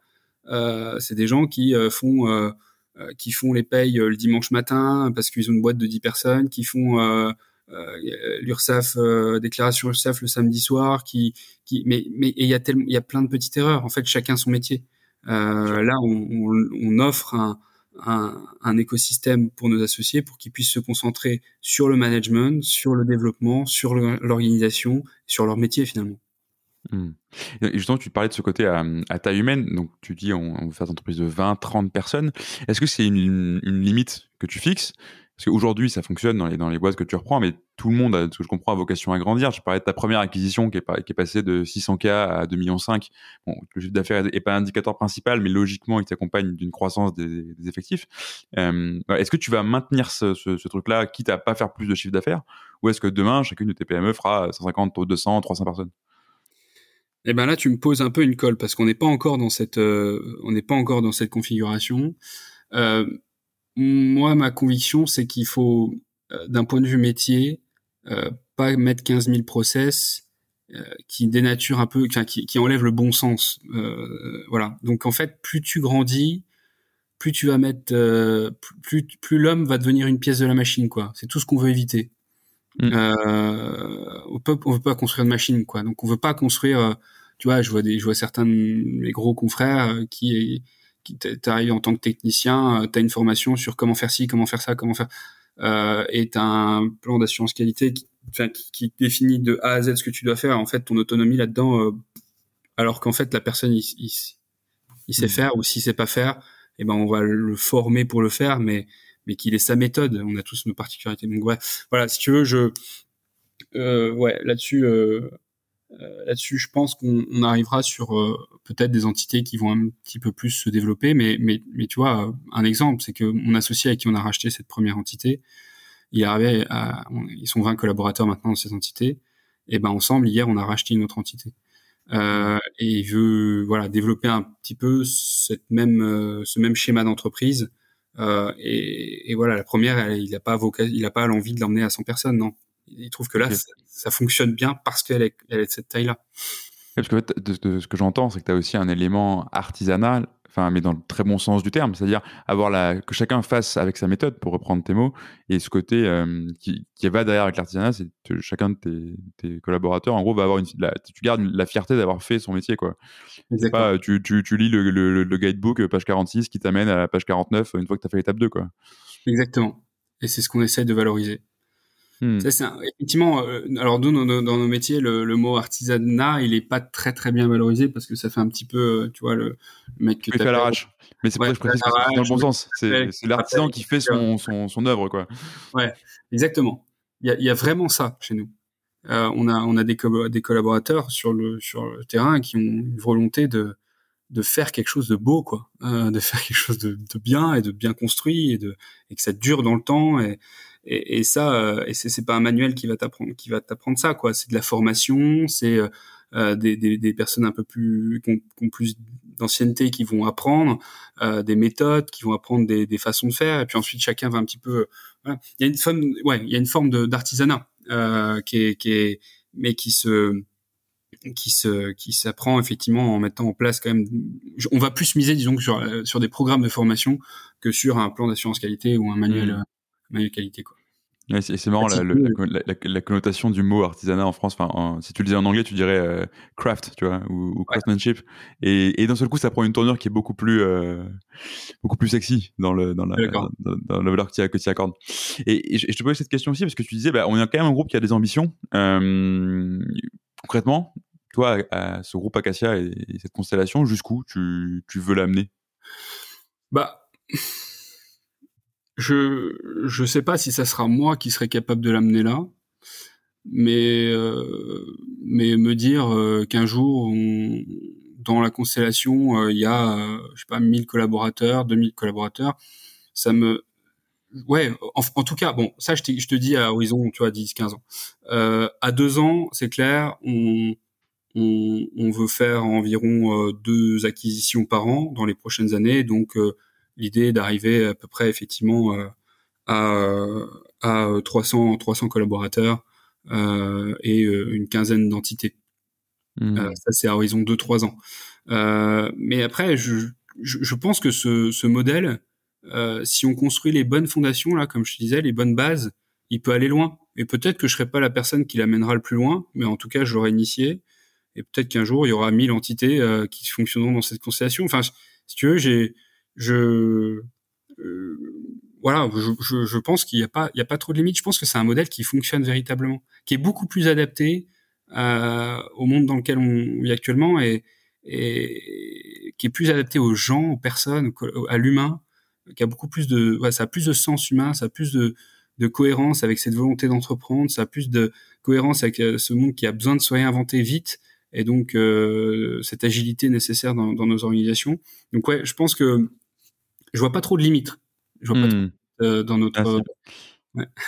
euh, c'est des gens qui euh, font euh, euh, qui font les payes le dimanche matin parce qu'ils ont une boîte de 10 personnes, qui font euh, l'URSSAF déclaration URSSAF le samedi soir, qui qui mais mais il y a tellement il y a plein de petites erreurs. En fait, chacun son métier. là, on, on, on offre un un, un, écosystème pour nos associés pour qu'ils puissent se concentrer sur le management, sur le développement, sur l'organisation, sur leur métier finalement. Mmh. Et justement, tu parlais de ce côté à, taille humaine, donc tu dis on, on veut faire des entreprises de 20, 30 personnes. Est-ce que c'est une, limite que tu fixes? Parce qu'aujourd'hui, ça fonctionne dans les, dans les boîtes que tu reprends, mais tout le monde, a, ce que je comprends, a vocation à grandir. Je parlais de ta première acquisition qui est, qui est passée de 600K à 2,5 millions. Bon, le chiffre d'affaires n'est pas indicateur principal, mais logiquement, il t'accompagne d'une croissance des, effectifs. Euh, est-ce que tu vas maintenir ce, ce, ce truc-là, quitte à pas faire plus de chiffre d'affaires, ou est-ce que demain, chacune de tes PME fera 150, 200, 300 personnes? Eh ben là, tu me poses un peu une colle parce qu'on n'est pas encore dans cette, euh, on n'est pas encore dans cette configuration. Euh, moi, ma conviction, c'est qu'il faut, euh, d'un point de vue métier, euh, pas mettre 15 000 process euh, qui dénaturent un peu, qui, qui enlèvent le bon sens. voilà. Donc en fait, plus tu grandis, plus tu vas mettre, plus, plus l'homme va devenir une pièce de la machine, quoi. C'est tout ce qu'on veut éviter. Mm. Euh, on peut on veut pas construire de machine quoi donc on veut pas construire tu vois je vois des je vois certains de mes gros confrères qui t'arrives en tant que technicien, euh, tu as une formation sur comment faire ci, comment faire ça, comment faire, euh, et tu un plan d'assurance qualité qui, enfin, qui, qui, définit de A à Z ce que tu dois faire. En fait, ton autonomie là-dedans, euh, alors qu'en fait la personne il, il, sait mmh. faire ou s'il sait pas faire, eh ben on va le former pour le faire, mais mais qu'il ait sa méthode. On a tous nos particularités. Donc ouais, voilà, si tu veux, je euh, ouais là-dessus. Euh, euh, là-dessus, je pense qu'on arrivera sur euh, peut-être des entités qui vont un petit peu plus se développer, mais, mais, mais tu vois, un exemple, c'est que mon associé avec qui on a racheté cette première entité, il arrivait à, ils sont 20 collaborateurs maintenant dans cette entité, et ben ensemble, hier, on a racheté une autre entité. Euh, et il veut voilà développer un petit peu cette même euh, ce même schéma d'entreprise euh, et, et, voilà la première il n'a pas il a pas l'envie de l'emmener à 100 personnes non il trouve que là, ça, fonctionne bien parce qu'elle est, elle est de cette taille-là. Parce que de, ce que j'entends, c'est que tu as aussi un élément artisanal, enfin, mais dans le très bon sens du terme, c'est-à-dire avoir la, que chacun fasse avec sa méthode, pour reprendre tes mots, et ce côté euh, qui, qui, va derrière avec l'artisanat, c'est que chacun de tes, tes, collaborateurs, en gros, va avoir une, tu gardes la fierté d'avoir fait son métier, quoi. Pas, tu, tu, tu, lis le, le, le, guidebook euh, page 46 qui t'amène à la page 49 une fois que tu as fait l'étape 2, quoi. Exactement. Et c'est ce qu'on essaie de valoriser. Hmm. Ça, c'est effectivement. Euh, alors nous, dans, dans, nos métiers, le, le, mot artisanat, il est pas très très bien valorisé parce que ça fait un petit peu, euh, tu vois, le, mec que tu l'arrache. Mais c'est ouais, pour ça que je précise dans le bon sens. C'est l'artisan qui fait son, son, son œuvre, quoi. Ouais, exactement. Il y a, y a vraiment ça chez nous. Euh, on a on a des, co des collaborateurs sur le sur le terrain qui ont une volonté de de faire quelque chose de beau quoi euh, de faire quelque chose de, de, bien et de bien construit et de et que ça dure dans le temps et et, et ça, euh, et c'est pas un manuel qui va t'apprendre, qui va t'apprendre ça, quoi. C'est de la formation, c'est euh, euh, des, des, des, personnes un peu plus qui ont, plus d'ancienneté qui vont apprendre euh, des méthodes, qui vont apprendre des, des, façons de faire, et puis ensuite chacun va un petit peu. Voilà. Il y a une forme, ouais, il y a une forme d'artisanat euh, qui est, qui est, mais qui se qui se qui s'apprend effectivement en mettant en place quand même on va plus miser disons sur sur des programmes de formation que sur un plan d'assurance qualité ou un manuel mmh. manuel qualité quoi c'est marrant la, la, la, connotation du mot artisanat en France. Enfin, si tu le disais en anglais, tu dirais euh, craft, tu vois, ou, ou craftsmanship. Et, et d'un seul coup, ça prend une tournure qui est beaucoup plus, euh, beaucoup plus sexy dans le dans la dans, dans, la valeur que tu accordes. Et, et, je, te posais cette question aussi parce que tu disais, bah, on est quand même un groupe qui a des ambitions. Euh, concrètement, toi, à, ce groupe Acacia et, et cette constellation, jusqu'où tu, tu veux l'amener? Bah je je sais pas si ça sera moi qui serai capable de l'amener là, mais euh, mais me dire euh, qu'un jour dans la constellation euh, il y a euh, je sais pas 1000 collaborateurs, 2000 collaborateurs, ça me ouais en, en tout cas bon ça je, je te dis à horizon tu vois 10 15 ans. À deux ans, c'est clair, on on, on, veut faire environ deux acquisitions par an dans les prochaines années, donc l'idée d'arriver à peu près effectivement euh, à, à 300 300 collaborateurs euh, et euh, une quinzaine d'entités. Mmh. ça, c'est à horizon 2-3 ans. mais après, je, je, je, pense que ce, ce modèle, si on construit les bonnes fondations, là, comme je disais, les bonnes bases, il peut aller loin. Et peut-être que je serai pas la personne qui l'amènera le plus loin, mais en tout cas, je l'aurai initié. Et peut-être qu'un jour, il y aura mille entités euh, qui fonctionneront dans cette constellation. Enfin, si tu veux, j'ai, je, euh, voilà, je, pense qu'il n'y a pas, il y a pas trop de limites. Je pense que c'est un modèle qui fonctionne véritablement, qui est beaucoup plus adapté euh, au monde dans lequel on vit actuellement et, qui est plus adapté aux gens, aux personnes, à l'humain, qui a beaucoup plus de, ça a plus de sens humain, ça a plus de, cohérence avec cette volonté d'entreprendre, ça a plus de cohérence avec euh, ce monde qui a besoin de se réinventer vite et donc cette agilité nécessaire dans, dans, nos organisations. Donc ouais, je pense que je vois pas trop de limites. Je vois pas trop, hmm. euh, dans notre ah,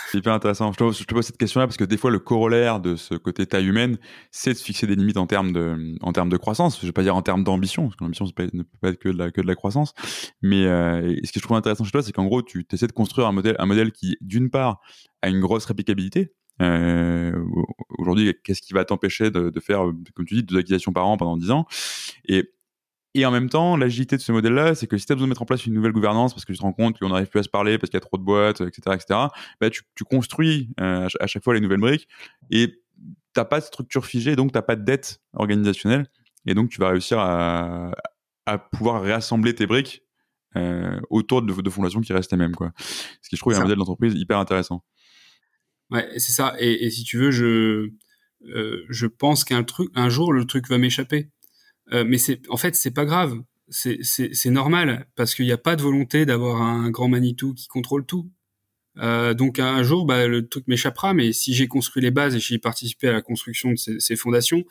c'est hyper intéressant. Je te, pose cette question-là parce que des fois, le corollaire de ce côté taille humaine, c'est de se fixer des limites en termes de, en termes de croissance. Je vais pas dire en termes d'ambition, parce que l'ambition ne peut pas être que de la, que de la croissance. Mais euh, ce que je trouve intéressant chez toi, c'est qu'en gros, tu essaies de construire un modèle, un modèle qui, d'une part, a une grosse réplicabilité. Euh, Aujourd'hui, qu'est-ce qui va t'empêcher de, de, faire, comme tu dis, deux acquisitions par an pendant 10 ans? Et et en même temps, l'agilité de ce modèle-là, c'est que si tu as besoin de mettre en place une nouvelle gouvernance parce que tu te rends compte qu'on n'arrive plus à se parler parce qu'il y a trop de boîtes, etc., etc., bah, tu, tu construis euh, à chaque fois les nouvelles briques et t'as pas de structure figée, donc t'as pas de dette organisationnelle et donc tu vas réussir à, à pouvoir réassembler tes briques euh, autour de, de, fondations qui restent les mêmes, quoi. Ce qui je trouve est un modèle d'entreprise hyper intéressant. Ouais, c'est ça. Et, et, si tu veux, je euh, je pense qu'un truc, un jour, le truc va m'échapper. Euh, mais c'est, en fait, c'est pas grave. C'est, normal parce qu'il n'y a pas de volonté d'avoir un grand Manitou qui contrôle tout. Euh, donc un jour, bah, le truc m'échappera, mais si j'ai construit les bases et j'ai participé à la construction de ces, fondations,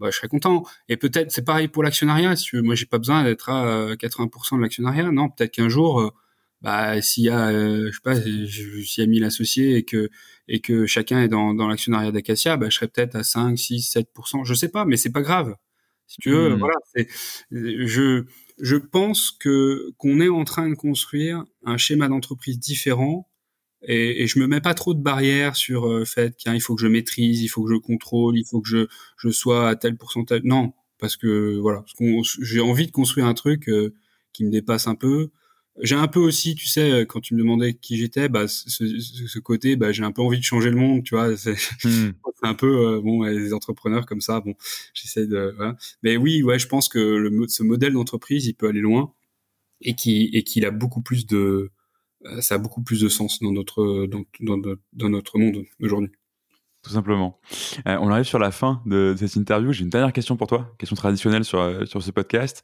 bah, je serais content. Et peut-être c'est pareil pour l'actionnariat. Si moi, j'ai pas besoin d'être à 80% de l'actionnariat. Non, peut-être qu'un jour, euh, bah, s'il y a, euh, je sais pas, s'il y a 1000 associés et que et que chacun est dans, dans l'actionnariat d'Acacia, bah, je serais peut-être à 5, 6, 7%. Je sais pas, mais c'est pas grave. Si tu veux, hmm. voilà. Je je pense que qu'on est en train de construire un schéma d'entreprise différent et, et, je me mets pas trop de barrières sur le euh, fait qu'il faut que je maîtrise, il faut que je contrôle, il faut que je je sois à tel pourcentage. Non, parce que voilà, j'ai envie de construire un truc euh, qui me dépasse un peu j'ai un peu aussi, tu sais, euh, quand tu me demandais qui j'étais, bah, ce, ce, côté, bah, j'ai un peu envie de changer le monde, tu vois. C'est hmm. un peu, euh, bon, les entrepreneurs comme ça, bon, j'essaie de. Voilà. Mais oui, ouais, je pense que le, ce modèle d'entreprise, il peut aller loin et qui et qu'il a beaucoup plus de, euh, ça a beaucoup plus de sens dans notre dans, dans, dans notre monde aujourd'hui tout simplement. Euh, on arrive sur la fin de, cette interview. J'ai une dernière question pour toi, question traditionnelle sur, euh, sur ce podcast.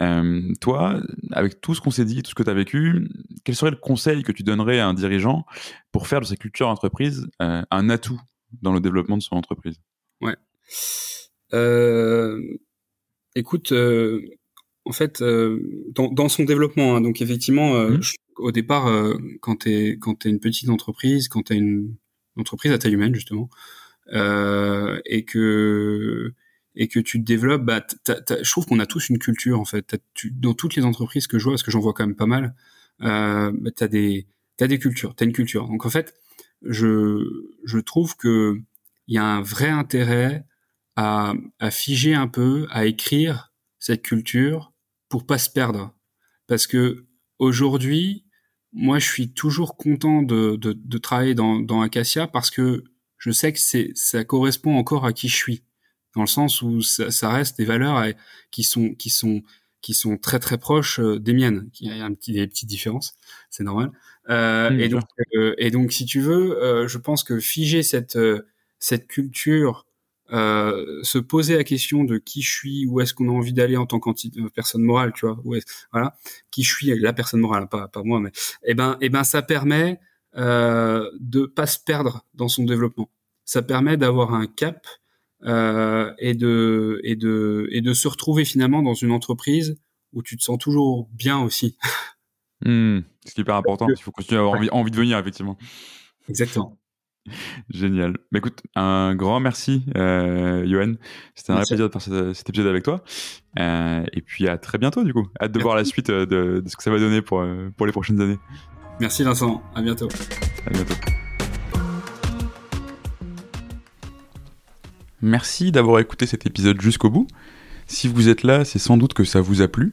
Euh, toi, avec tout ce qu'on s'est dit, tout ce que tu as vécu, quel serait le conseil que tu donnerais à un dirigeant pour faire de sa culture entreprise un atout dans le développement de son entreprise? Ouais. écoute, en fait, dans, dans, son développement, hein, donc effectivement, mmh. au départ, quand tu es, quand es une petite entreprise, quand tu as une entreprise à taille humaine justement, euh, et que et que tu développes, bah, je trouve qu'on a tous une culture en fait. dans toutes les entreprises que je vois, parce que j'en vois quand même pas mal, euh, bah, t'as des t'as des cultures, t'as une culture. Donc en fait, je je trouve que il y a un vrai intérêt à, à figer un peu, à écrire cette culture pour pas se perdre, parce que aujourd'hui, moi, je suis toujours content de, de, de travailler dans, dans, Acacia parce que je sais que c'est ça correspond encore à qui je suis, dans le sens où ça, ça reste des valeurs euh, qui sont qui sont qui sont très très proches euh, des miennes. Il y a un petit, des petites différences, c'est normal. Euh, et, donc, euh, et donc, si tu veux, euh, je pense que figer cette cette culture euh, se poser la question de qui je suis, où est-ce qu'on a envie d'aller en tant que euh, personne morale, tu vois, où est voilà, qui je suis, la personne morale, pas pas moi, mais eh ben eh ben ça permet euh, de pas se perdre dans son développement. Ça permet d'avoir un cap euh, et de et de et de se retrouver finalement dans une entreprise où tu te sens toujours bien aussi. Mmh, ce qui est hyper important, il faut continuer à avoir envie, envie de venir effectivement. Exactement. Génial. Bah, écoute, un grand merci, euh, Johan. C'était un vrai plaisir de faire cet, épisode avec toi. Euh, et puis à très bientôt, du coup. Hâte de voir la suite euh, de, de, ce que ça va donner pour, euh, pour les prochaines années. Merci, Vincent. À bientôt. À bientôt. Merci d'avoir écouté cet épisode jusqu'au bout. Si vous êtes là, c'est sans doute que ça vous a plu.